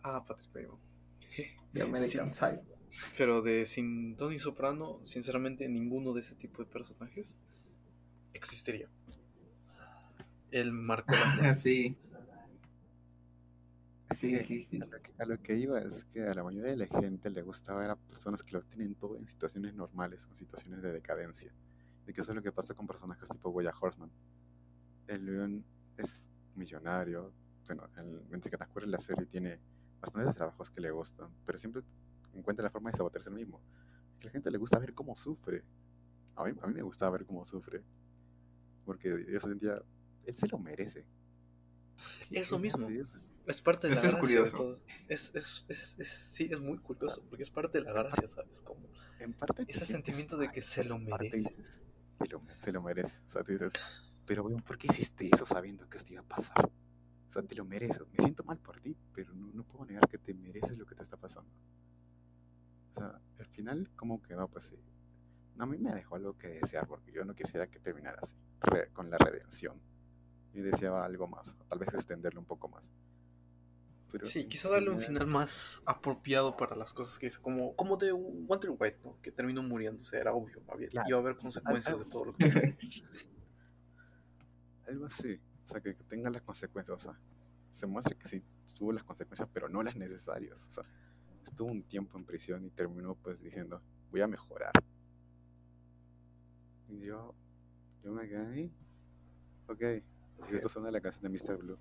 Ah, Patrick Bateman. de American Psycho. Pero de sin Tony Soprano, sinceramente, ninguno de ese tipo de personajes existiría. Él marcó las. Sí, sí, que sí, sí. A lo, que, a lo que iba es que a la mayoría de la gente le gusta ver a personas que lo tienen todo en situaciones normales o en situaciones de decadencia. Y que eso es lo que pasa con personajes tipo Boya Horseman. El león es millonario. Bueno, el mente que acuerdas la serie tiene bastantes trabajos que le gustan, pero siempre encuentra la forma de sabotearse el mismo. Que a la gente le gusta ver cómo sufre. A mí, a mí me gustaba ver cómo sufre. Porque yo sentía, él se lo merece. Eso mismo. sí, Es parte de la Eso es gracia de curioso. todo. Es, es, es, es- sí, es muy curioso, porque es parte de la gracia, ¿sabes? Como en parte te ese sentimiento de que se lo merece. dices, "Se lo, se lo merece. O sea, tú dices, pero weón, ¿por qué hiciste eso sabiendo que esto iba a pasar? O sea, te lo mereces. Me siento mal por ti, pero no, no puedo negar que te mereces lo que te está pasando. O sea, al final, ¿cómo quedó? Pues sí. No, a mí me dejó algo que desear, porque yo no quisiera que terminara así, re- con la redención. Yo deseaba algo más, o tal vez extenderlo un poco más. Pero Sí, quizá darle un final más apropiado para las cosas que hizo, como, como de Walter White, ¿no? Que terminó muriéndose, era obvio, había, Claro. iba a haber consecuencias de todo lo que pasó. Algo así. O sea, que, tenga las consecuencias. O sea, se muestra que sí tuvo las consecuencias, pero no las necesarias. O sea, estuvo un tiempo en prisión y terminó pues diciendo, voy a mejorar. Y yo, yo me quedé ahí. Ok. Esto suena la canción de Mr. Blue.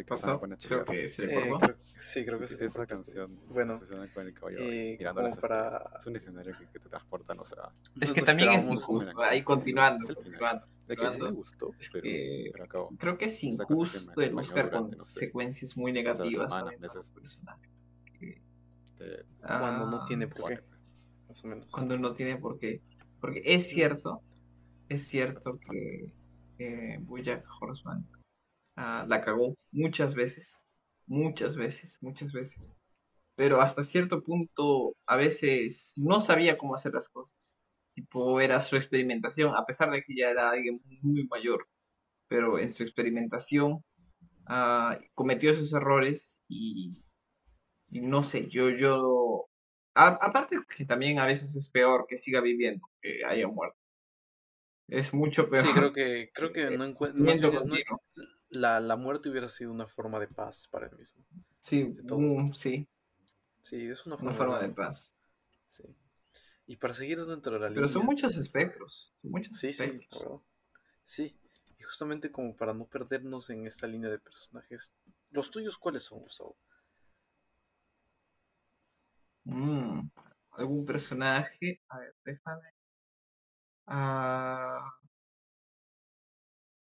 Que, que ¿Pasó? Creo que se Eh, creo- sí, creo que sí. Esa canción Bueno, se con el caballo eh, mirando las para-. Es un escenario que, que te transporta, no sé. a- Es que no también es injusto. Ahí es continuando, el final. continuando. De que sí me continuando. gustó, Es pero, que pero acabó. creo que es injusto el buscar durante, no sé, consecuencias muy negativas semanas, meses. personaje. Que, Eh, Cuando no ah, tiene por sí, qué. más o menos. Cuando no tiene por qué. Porque es cierto, es cierto que eh, Bojack Horseman ah, la cagó muchas veces, muchas veces, muchas veces. Pero hasta cierto punto a veces no sabía cómo hacer las cosas. Tipo, era su experimentación, a pesar de que ya era alguien muy mayor. Pero en su experimentación ah, cometió esos errores y, y no sé, yo, yo A- aparte que también a veces es peor que siga viviendo que haya muerto. Es mucho peor. Sí, creo que, creo que no encuentro. Continuo. La, la muerte hubiera sido una forma de paz para él mismo. Sí, de todo. mm, sí, Sí, es una forma, una forma de paz. Sí. Y para seguir dentro de la Pero son línea- muchos espectros. Son muchos Sí, sí, la espectros. verdad. Sí. Y justamente como para no perdernos en esta línea de personajes. ¿Los tuyos cuáles son, Gustavo? Mm, ¿Algún personaje? A ver, déjame. Ah,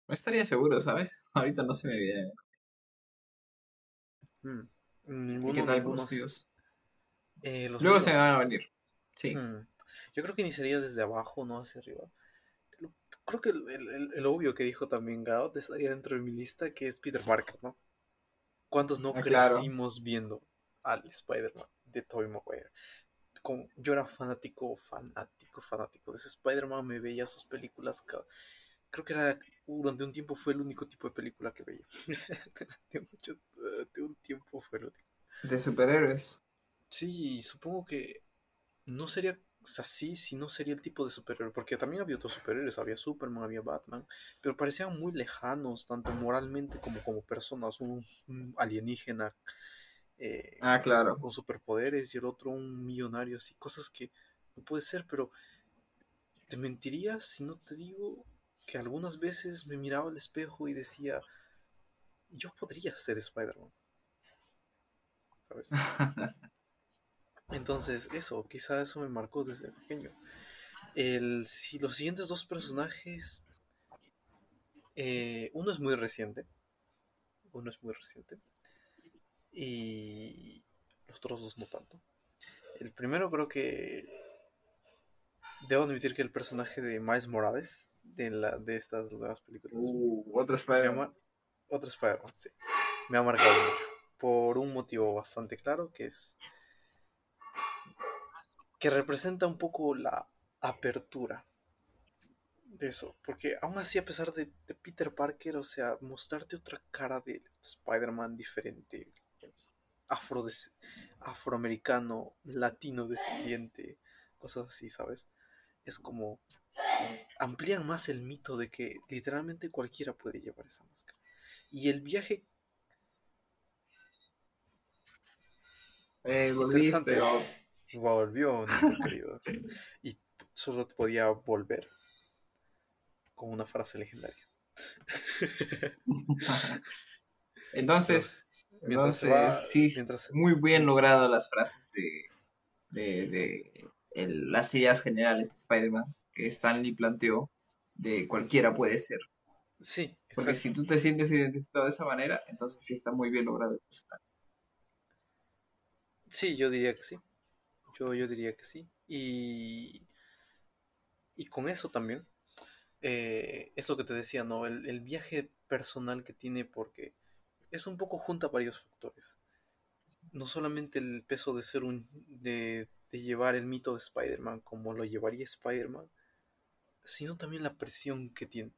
no estaría seguro, ¿sabes? Ahorita no se me viene. Mm, ¿Y qué tal con ninguno los es- tuyos? eh, los Luego míos. se me van a venir. Sí. Mm, Yo creo que iniciaría desde abajo, no hacia arriba. Creo que el, el- el- obvio que dijo también Gao estaría dentro de mi lista, que es Peter Parker, ¿no? ¿Cuántos no Ah, claro. crecimos viendo al Spider-Man de Tobey Maguire? Con, yo era fanático, fanático, fanático de ese Spider-Man, me veía sus películas cada... Creo que era, durante un tiempo fue el único tipo de película que veía. durante, mucho, durante un tiempo fue el único. De superhéroes. Sí, supongo que no sería así si no sería el tipo de superhéroe, porque también había otros superhéroes, había Superman, había Batman, pero parecían muy lejanos, tanto moralmente como como personas, un, un alienígena eh, Ah, claro. con superpoderes y el otro un millonario, así, cosas que no puede ser, pero te mentiría si no te digo que algunas veces me miraba al espejo y decía, yo podría ser Spider-Man. ¿Sabes? Entonces, eso, quizá eso me marcó desde pequeño. El, si los siguientes dos personajes, eh, uno es muy reciente, uno es muy reciente, y los otros dos no tanto. El primero creo que debo admitir que el personaje de Miles Morales, de, la, de estas nuevas películas, Uh, otro Spider-Man. otro Spider-Man, sí, me ha marcado mucho, por un motivo bastante claro, que es que representa un poco la apertura de eso, porque aún así a pesar de, de Peter Parker, o sea, mostrarte otra cara de Spider-Man diferente, afro afroamericano, latino descendiente, cosas así, ¿sabes? Es como amplían más el mito de que literalmente cualquiera puede llevar esa máscara. Y el viaje Eh. Interesante. volvió nuestro querido. Y solo podía volver con una frase legendaria. Entonces, entonces va- sí, mientras- muy bien logrado las frases de, de, de el- las ideas generales de Spider-Man que Stan Lee planteó de cualquiera puede ser. Sí, Porque si tú te sientes identificado de esa manera, entonces sí está muy bien logrado el personaje. Sí, yo diría que sí. Yo, yo diría que sí. Y, y con eso también, eh, es lo que te decía, ¿no? El, el viaje personal que tiene porque es un poco junta varios factores. No solamente el peso de ser un... de, de llevar el mito de Spider-Man como lo llevaría Spider-Man, sino también la presión que tiene.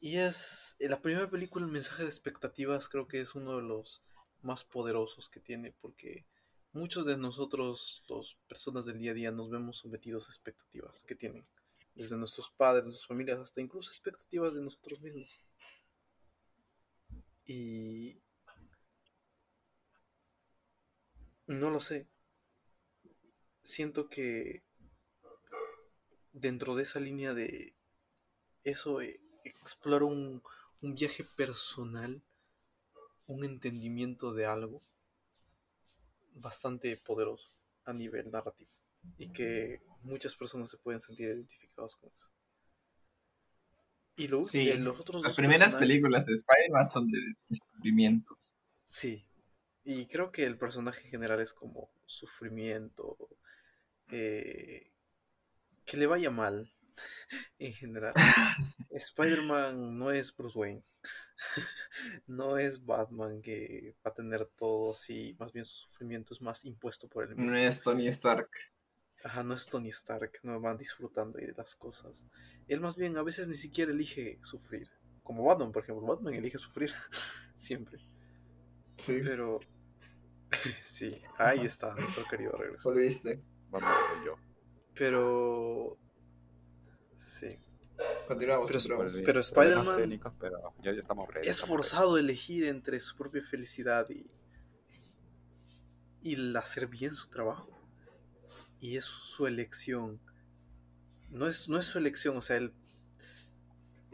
Y es en la primera película, el mensaje de expectativas creo que es uno de los más poderosos que tiene, porque muchos de nosotros, las personas del día a día, nos vemos sometidos a expectativas que tienen, desde nuestros padres, nuestras familias, hasta incluso expectativas de nosotros mismos. Y no lo sé. Siento que dentro de esa línea de eso eh, un, un viaje personal, un entendimiento de algo bastante poderoso a nivel narrativo y que muchas personas se pueden sentir identificados con eso. Y lo, Sí, eh, los otros Las primeras películas de Spider-Man son de descubrimiento. Sí, y creo que el personaje en general es como sufrimiento, eh, que le vaya mal en general. Spider-Man no es Bruce Wayne, no es Batman que va a tener todo así, más bien su sufrimiento es más impuesto por él mismo. No es Tony Stark. Ajá, no es Tony Stark, no va disfrutando ahí de las cosas. Él más bien a veces ni siquiera elige sufrir, como Batman, por ejemplo. Batman elige sufrir siempre. Sí. Pero Sí, ahí está nuestro querido regreso. Volviste. Batman soy yo. Pero. Sí. Continuamos, Pero- continuamos. Pero Spider-Man técnicos, pero ya, ya estamos ready, Es estamos forzado elegir entre su propia felicidad y. y el hacer bien su trabajo. Y es su elección. No es, no es su elección, o sea, él.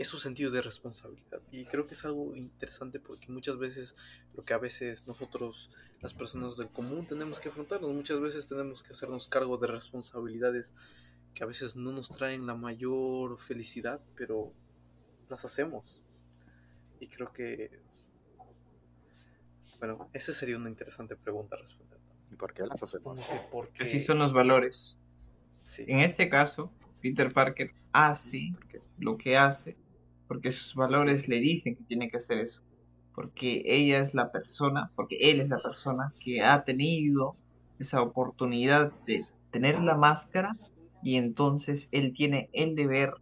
Es su sentido de responsabilidad. Y creo que es algo interesante porque muchas veces lo que a veces nosotros, las personas del común, tenemos que afrontarnos. Muchas veces tenemos que hacernos cargo de responsabilidades que a veces no nos traen la mayor felicidad, pero las hacemos. Y creo que... Bueno, esa sería una interesante pregunta a responder. ¿Y por qué las hacemos? Como que ¿por qué? Así son los valores. Sí. En este caso, Peter Parker hace lo que hace porque sus valores le dicen que tiene que hacer eso. Porque ella es la persona, porque él es la persona que ha tenido esa oportunidad de tener la máscara y entonces él tiene el deber,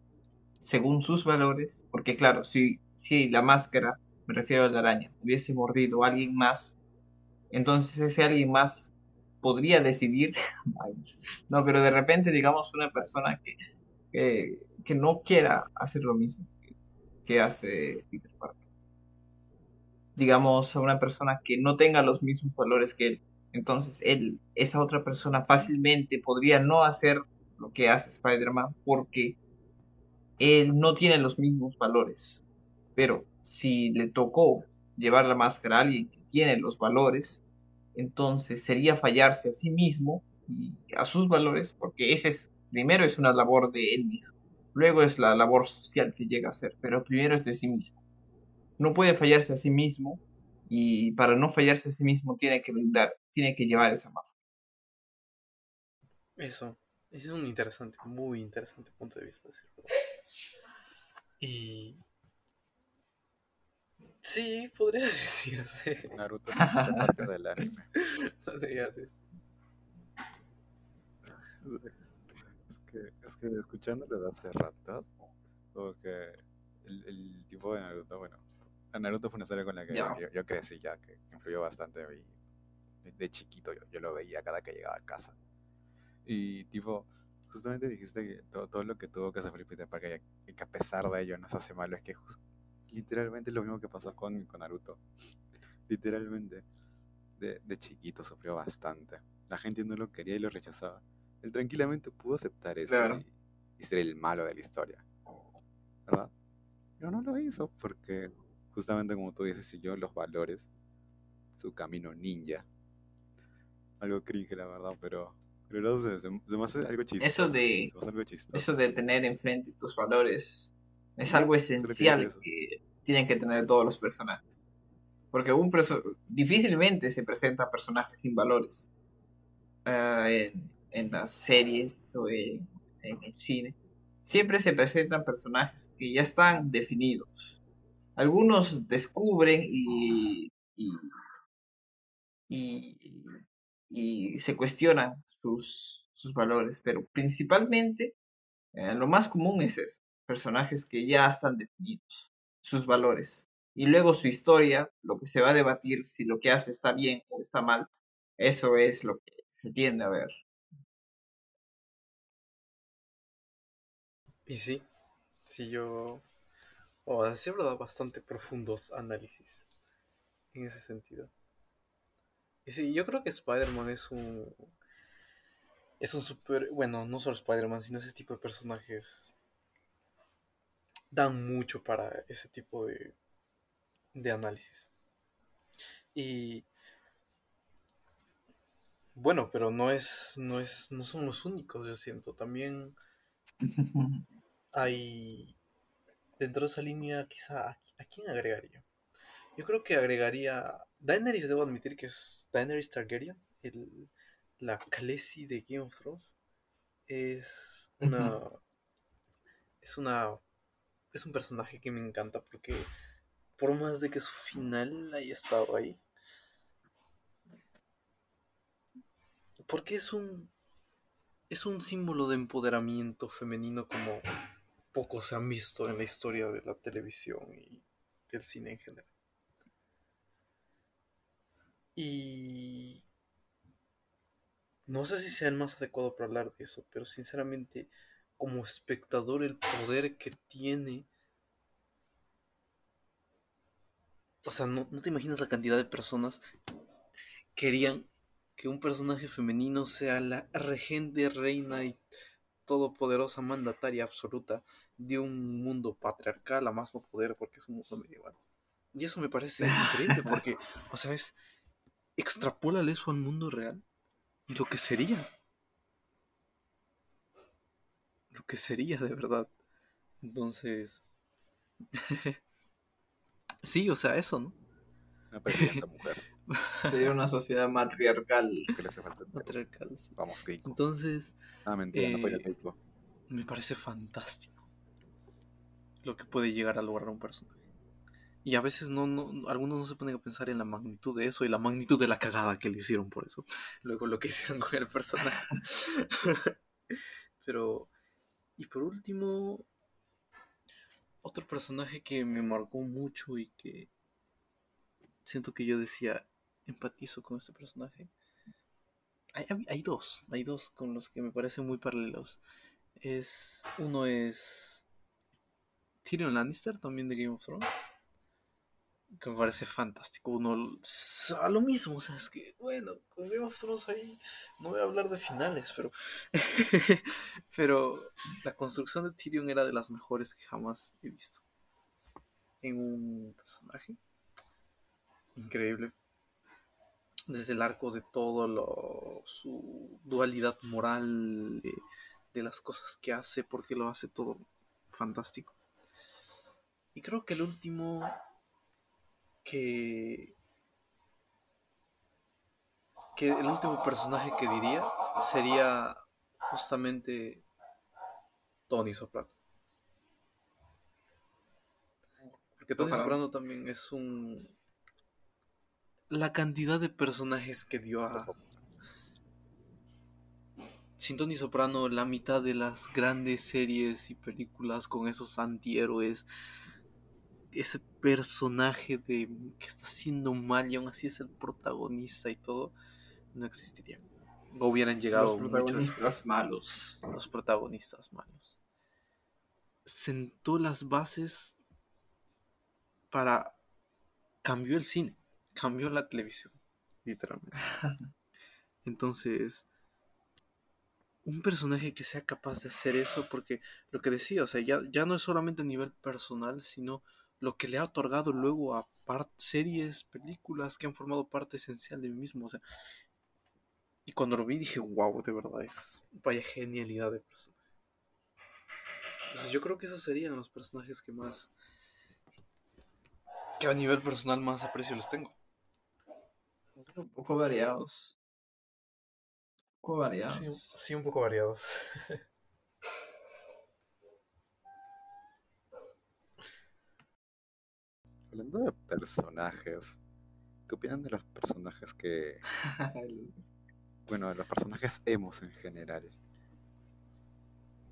según sus valores, porque claro, si, si la máscara, me refiero a la araña, hubiese mordido a alguien más, entonces ese alguien más podría decidir, no, pero de repente digamos una persona que, que, que no quiera hacer lo mismo que, hace Peter Parker. Digamos a una persona que no tenga los mismos valores que él. Entonces él, esa otra persona fácilmente podría no hacer lo que hace Spider-Man porque él no tiene los mismos valores. Pero si le tocó llevar la máscara a alguien que tiene los valores, entonces sería fallarse a sí mismo y a sus valores, porque ese es, primero es una labor de él mismo, luego es la labor social que llega a hacer, pero primero es de sí mismo. No puede fallarse a sí mismo y para no fallarse a sí mismo tiene que brindar, tiene que llevar esa máscara. Eso. Ese es un interesante, muy interesante punto de vista. verdad. Y... Sí, podría decirse. Naruto es parte del anime. Podría decir. Es que, es que escuchándolo de hace rato, como que el, el tipo de Naruto, bueno, Naruto fue una serie con la que yo, yo crecí ya, que influyó bastante y de, de chiquito yo, yo lo veía cada que llegaba a casa. Y tipo, justamente dijiste que todo, todo lo que tuvo que sufrir Peter Parker y que a pesar de ello no se hace malo, es que jus- literalmente es lo mismo que pasó con, con Naruto. Literalmente, de, de chiquito sufrió bastante. La gente no lo quería y lo rechazaba. Él tranquilamente pudo aceptar eso Claro. y, y ser el malo de la historia. ¿Verdad? Pero no lo hizo porque, justamente como tú dices, siguió los valores, su camino ninja. Algo cringe, la verdad, pero, pero no sé, se, se me hace algo chistoso. de- se me hace algo chistoso. Eso de tener enfrente tus valores es algo Creo que es esencial eso. que tienen que tener todos los personajes. Porque un difícilmente se presentan personajes sin valores en, en las series o en, el cine. Siempre se presentan personajes que ya están definidos. Algunos descubren y, y, y, y se cuestionan sus, sus valores, pero principalmente eh, lo más común es eso, personajes que ya están definidos, sus valores. Y luego su historia, lo que se va a debatir si lo que hace está bien o está mal, eso es lo que se tiende a ver. Y sí, sí yo... O a decir verdad, bastante profundos análisis en ese sentido. Y sí, yo creo que Spider-Man es un... Es un super... Bueno, no solo Spider-Man, sino ese tipo de personajes dan mucho para ese tipo de, de análisis. Y... Bueno, pero no es, no es, no son los únicos, yo siento. También hay dentro de esa línea quizá a, a quién agregaría yo creo que agregaría Daenerys debo admitir que es Daenerys Targaryen el, la Khaleesi de Game of Thrones es una es una es un personaje que me encanta porque por más de que su final haya estado ahí porque es un es un símbolo de empoderamiento femenino como pocos se han visto en la historia de la televisión y del cine en general. Y no sé si sea el más adecuado para hablar de eso, pero sinceramente, como espectador, el poder que tiene. O sea, no, no te imaginas la cantidad de personas que querían que un personaje femenino sea la regente, reina y todopoderosa mandataria absoluta de un mundo patriarcal a más no poder porque es un mundo medieval. Y eso me parece increíble porque, o sea, es extrapólale eso al mundo real y lo que sería. Lo que sería de verdad. Entonces. sí, o sea, eso, ¿no? Una presidenta mujer. Sería una sociedad matriarcal. ¿Qué le hace falta? Patriarcal, sí. Vamos, Keiko. Entonces, Ah, mentira, no apoya a eh, Keiko. me parece fantástico lo que puede llegar a lograr un personaje. Y a veces no, no, algunos no se ponen a pensar en la magnitud de eso y la magnitud de la cagada que le hicieron por eso. Luego lo que hicieron con el personaje. Pero, y por último, otro personaje que me marcó mucho y que siento que yo decía, empatizo con este personaje. Hay, dos, hay dos con los que me parecen muy paralelos. Es, uno es Tyrion Lannister, también de Game of Thrones. Que me parece fantástico. Uno a lo mismo, o sea, es que, bueno, con Game of Thrones ahí no voy a hablar de finales, pero. pero la construcción de Tyrion era de las mejores que jamás he visto. En un personaje. Increíble. Desde el arco de todo lo, su dualidad moral, de, de las cosas que hace, porque lo hace todo fantástico. Y creo que el último que que el último personaje que diría sería justamente Tony Soprano. Porque Tony Ojalá. Soprano también es un la cantidad de personajes que dio a sin Tony Soprano la mitad de las grandes series y películas con esos antihéroes ese personaje de que está haciendo mal y aún así es el protagonista y todo, no existiría. No hubieran llegado Los muchos protagonistas malos. los protagonistas malos. Sentó las bases para cambió el cine, cambió la televisión, literalmente. Entonces, un personaje que sea capaz de hacer eso, porque lo que decía, o sea, ya, ya no es solamente a nivel personal, sino lo que le ha otorgado luego a series, películas que han formado parte esencial de mí mismo. O sea, y cuando lo vi dije, wow, de verdad, es vaya genialidad de personaje. Entonces yo creo que esos serían los personajes que más, que a nivel personal más aprecio les tengo. Un poco variados. Un poco variados. Sí, sí, un poco variados. Hablando de personajes, ¿qué opinan de los personajes que. Bueno, de los personajes emos en general?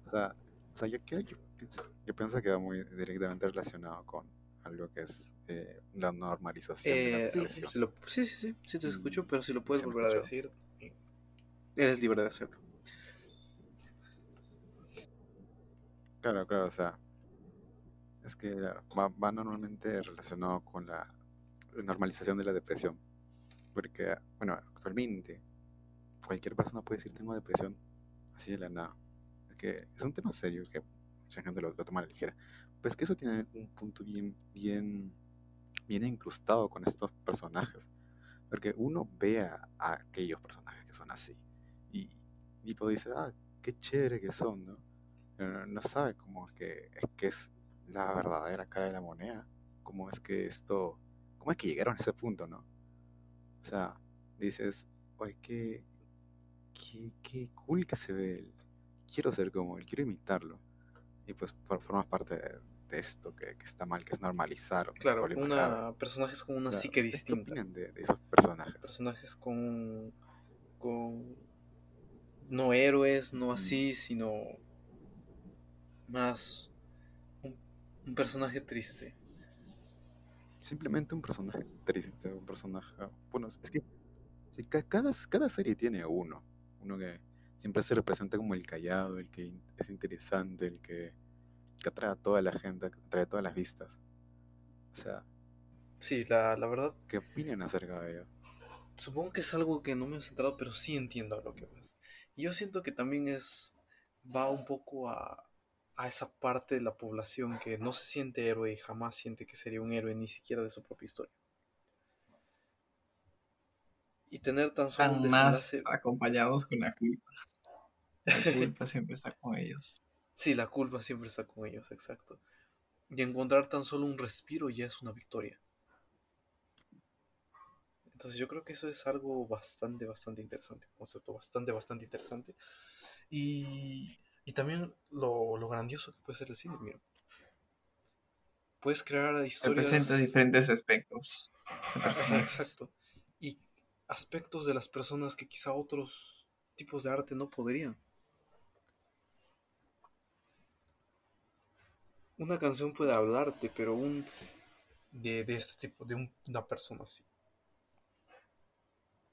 O sea, o sea yo, yo, yo pienso, yo pienso que va muy directamente relacionado con algo que es eh, la normalización de la Eh, depresión. si lo- sí, sí, sí, sí te escucho, Mm, pero si lo puedes volver a decir, eres libre de hacerlo. Claro, claro, o sea, es que va, va normalmente relacionado con la, la normalización de la depresión. Porque, bueno, actualmente cualquier persona puede decir tengo depresión así de la nada. Es que es un tema serio que mucha gente lo, lo toma a la ligera. Pues que eso tiene un punto bien, bien, bien incrustado con estos personajes. Porque uno ve a, aquellos personajes que son así y tipo dice, ah, qué chévere que son, ¿no? Pero no, sabe cómo es que es que es la verdadera cara de la moneda, cómo es que esto, cómo es que llegaron a ese punto, ¿no? O sea, dices, oye, qué, qué, qué cool que se ve él, quiero ser como él, quiero imitarlo. Y pues for- formas parte de, de esto que, que está mal, que es normalizar. Claro, una, personajes con una psique ¿ustedes qué distinta. opinan de, de esos personajes? Personajes con, con no héroes, no así, sino más un, un personaje triste. simplemente un personaje triste, un personaje... Bueno, es que si ca- cada, cada serie tiene uno, Uno que siempre se representa como el callado, el que es interesante, el que, que atrae a toda la gente, atrae a todas las vistas. O sea, Sí, la, la verdad, ¿qué opinan acerca de ello? supongo que es algo que no me he centrado, pero sí entiendo a lo que vas. Y yo siento que también es, va un poco a, a esa parte de la población que no se siente héroe y jamás siente que sería un héroe ni siquiera de su propia historia. Y tener tan solo un Están más desenlace, acompañados con la culpa. La culpa siempre está con ellos. sí, la culpa siempre está con ellos, exacto. Y encontrar tan solo un respiro ya es una victoria. Entonces yo creo que eso es algo bastante, bastante interesante, un concepto bastante, bastante interesante. Y, y también lo, lo grandioso que puede ser el cine, mira. Puedes crear historias... Representa diferentes aspectos Ajá, exacto. Aspectos de las personas que quizá otros tipos de arte no podrían. Una canción puede hablarte, pero un de, de este tipo, de un- una persona así.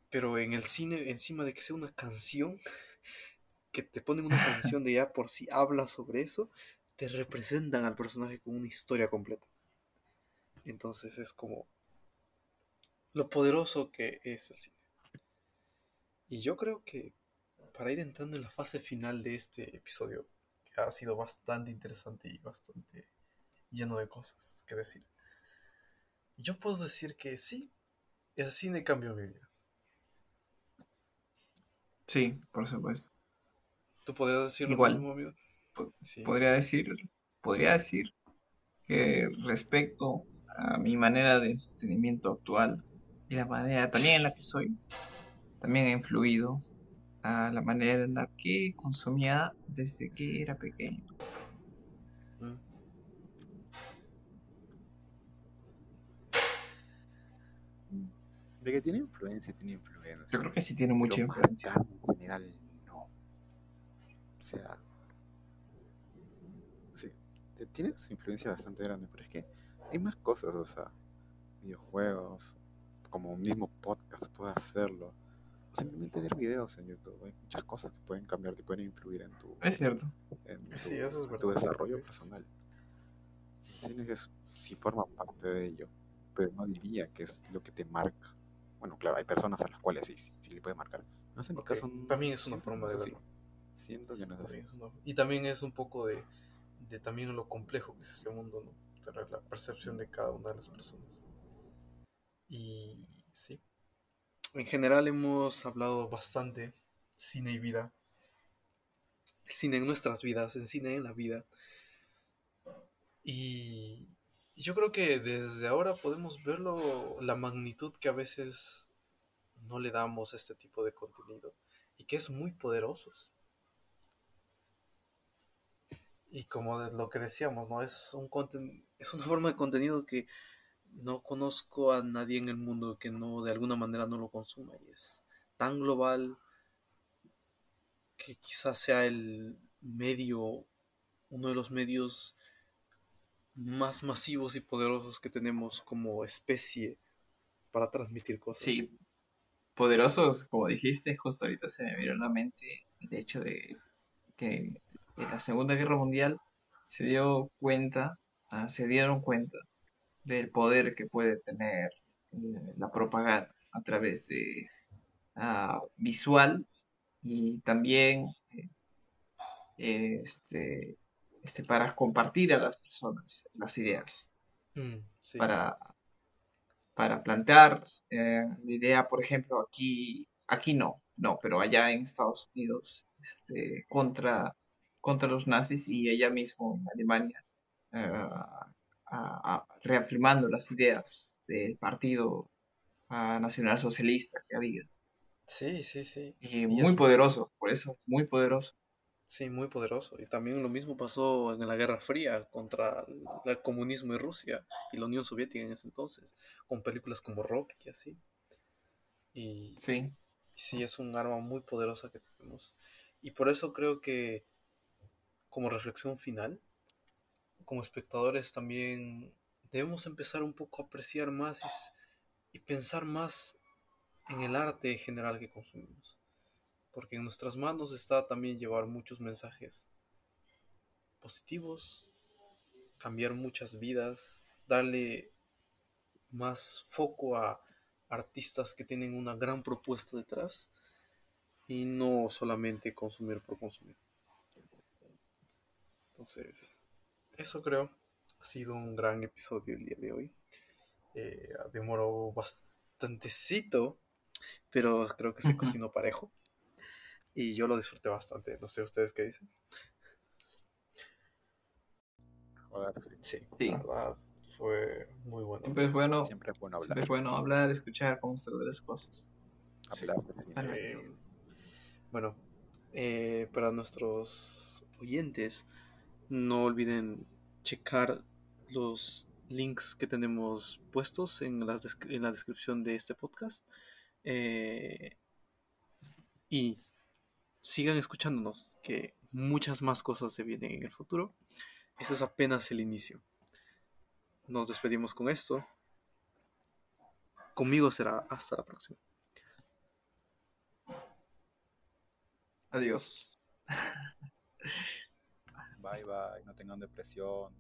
Pero en el cine, encima de que sea una canción, que te ponen una canción de ya por sí habla sobre eso, te representan al personaje con una historia completa. Entonces es como lo poderoso que es el cine. Y yo creo que para ir entrando en la fase final de este episodio, que ha sido bastante interesante y bastante lleno de cosas que decir, yo puedo decir que sí, el cine cambió mi vida. Sí, por supuesto. ¿Tú podrías decir lo Igual. mismo, amigo? Sí. Podría decir, podría decir que respecto a mi manera de entretenimiento actual y la manera también en la que soy, también ha influido a la manera en la que consumía desde que era pequeño. De que tiene influencia, tiene influencia. Yo creo que sí tiene mucha influencia. en general, no. O sea, sí, te- tiene su influencia bastante grande, pero es que hay más cosas, o sea, videojuegos, como un mismo podcast puede hacerlo. O simplemente ver videos en YouTube. Hay muchas cosas que pueden cambiar, que pueden influir en tu, Es cierto. en tu, Sí, eso es en tu verdad. desarrollo personal. Tienes que sí forma parte de ello, pero no diría que es lo que te marca. Bueno, claro, hay personas a las cuales sí, sí, sí le puede marcar. No sé, en mi Ok, caso no- También es una forma de verlo. Siento que no es así. También es una- Y también es un poco de, de también lo complejo que es este mundo, ¿no? La percepción de cada una de las personas. Y sí. En general hemos hablado bastante cine y vida. Cine en nuestras vidas, en cine en la vida. Y yo creo que desde ahora podemos verlo, la magnitud que a veces no le damos a este tipo de contenido y que es muy poderosos. Y como lo que decíamos, ¿no? Es un conten- es una forma de contenido que no conozco a nadie en el mundo que no de alguna manera no lo consuma y es tan global que quizás sea el medio, uno de los medios más masivos y poderosos que tenemos como especie para transmitir cosas. Sí, poderosos, como dijiste, justo ahorita se me vino a la mente el hecho de que en la Segunda Guerra Mundial se dio cuenta, ah, se dieron cuenta del poder que puede tener eh, la propaganda a través de ah, visual y también eh, este, este, para compartir a las personas las ideas Mm, sí. para, para plantear eh, la idea, por ejemplo, aquí, aquí no, no, pero allá en Estados Unidos, este, contra, contra los nazis y ella mismo en Alemania, eh, a- a- reafirmando las ideas del partido nacional socialista que había. Sí, sí, sí. Y Y muy es- poderoso, por eso, muy poderoso. Sí, muy poderoso. Y también lo mismo pasó en la Guerra Fría contra el, el comunismo y Rusia y la Unión Soviética en ese entonces, con películas como Rocky y así. Y Sí, sí, es un arma muy poderosa que tenemos. Y por eso creo que, como reflexión final, como espectadores también debemos empezar un poco a apreciar más y, y pensar más en el arte en general que consumimos. porque en nuestras manos está también llevar muchos mensajes positivos, cambiar muchas vidas, darle más foco a artistas que tienen una gran propuesta detrás y no solamente consumir por consumir. Entonces, eso creo. Ha sido un gran episodio el día de hoy. Eh, demoró bastantecito, pero creo que se cocinó parejo. Y yo lo disfruté bastante. No sé ustedes qué dicen. Joder, sí. Sí, Sí. la verdad fue muy bueno. Siempre es bueno, Siempre es bueno siempre hablar. es bueno hablar, escuchar, cómo se de las cosas. hablar. Totalmente. Eh, bueno, eh, para nuestros oyentes, no olviden checar los links que tenemos puestos en, las en la descripción de este podcast. Eh, y sigan escuchándonos, que muchas más cosas se vienen en el futuro. Este es apenas el inicio. Nos despedimos con esto. Conmigo será hasta la próxima. Adiós. Bye bye, no tengan depresión.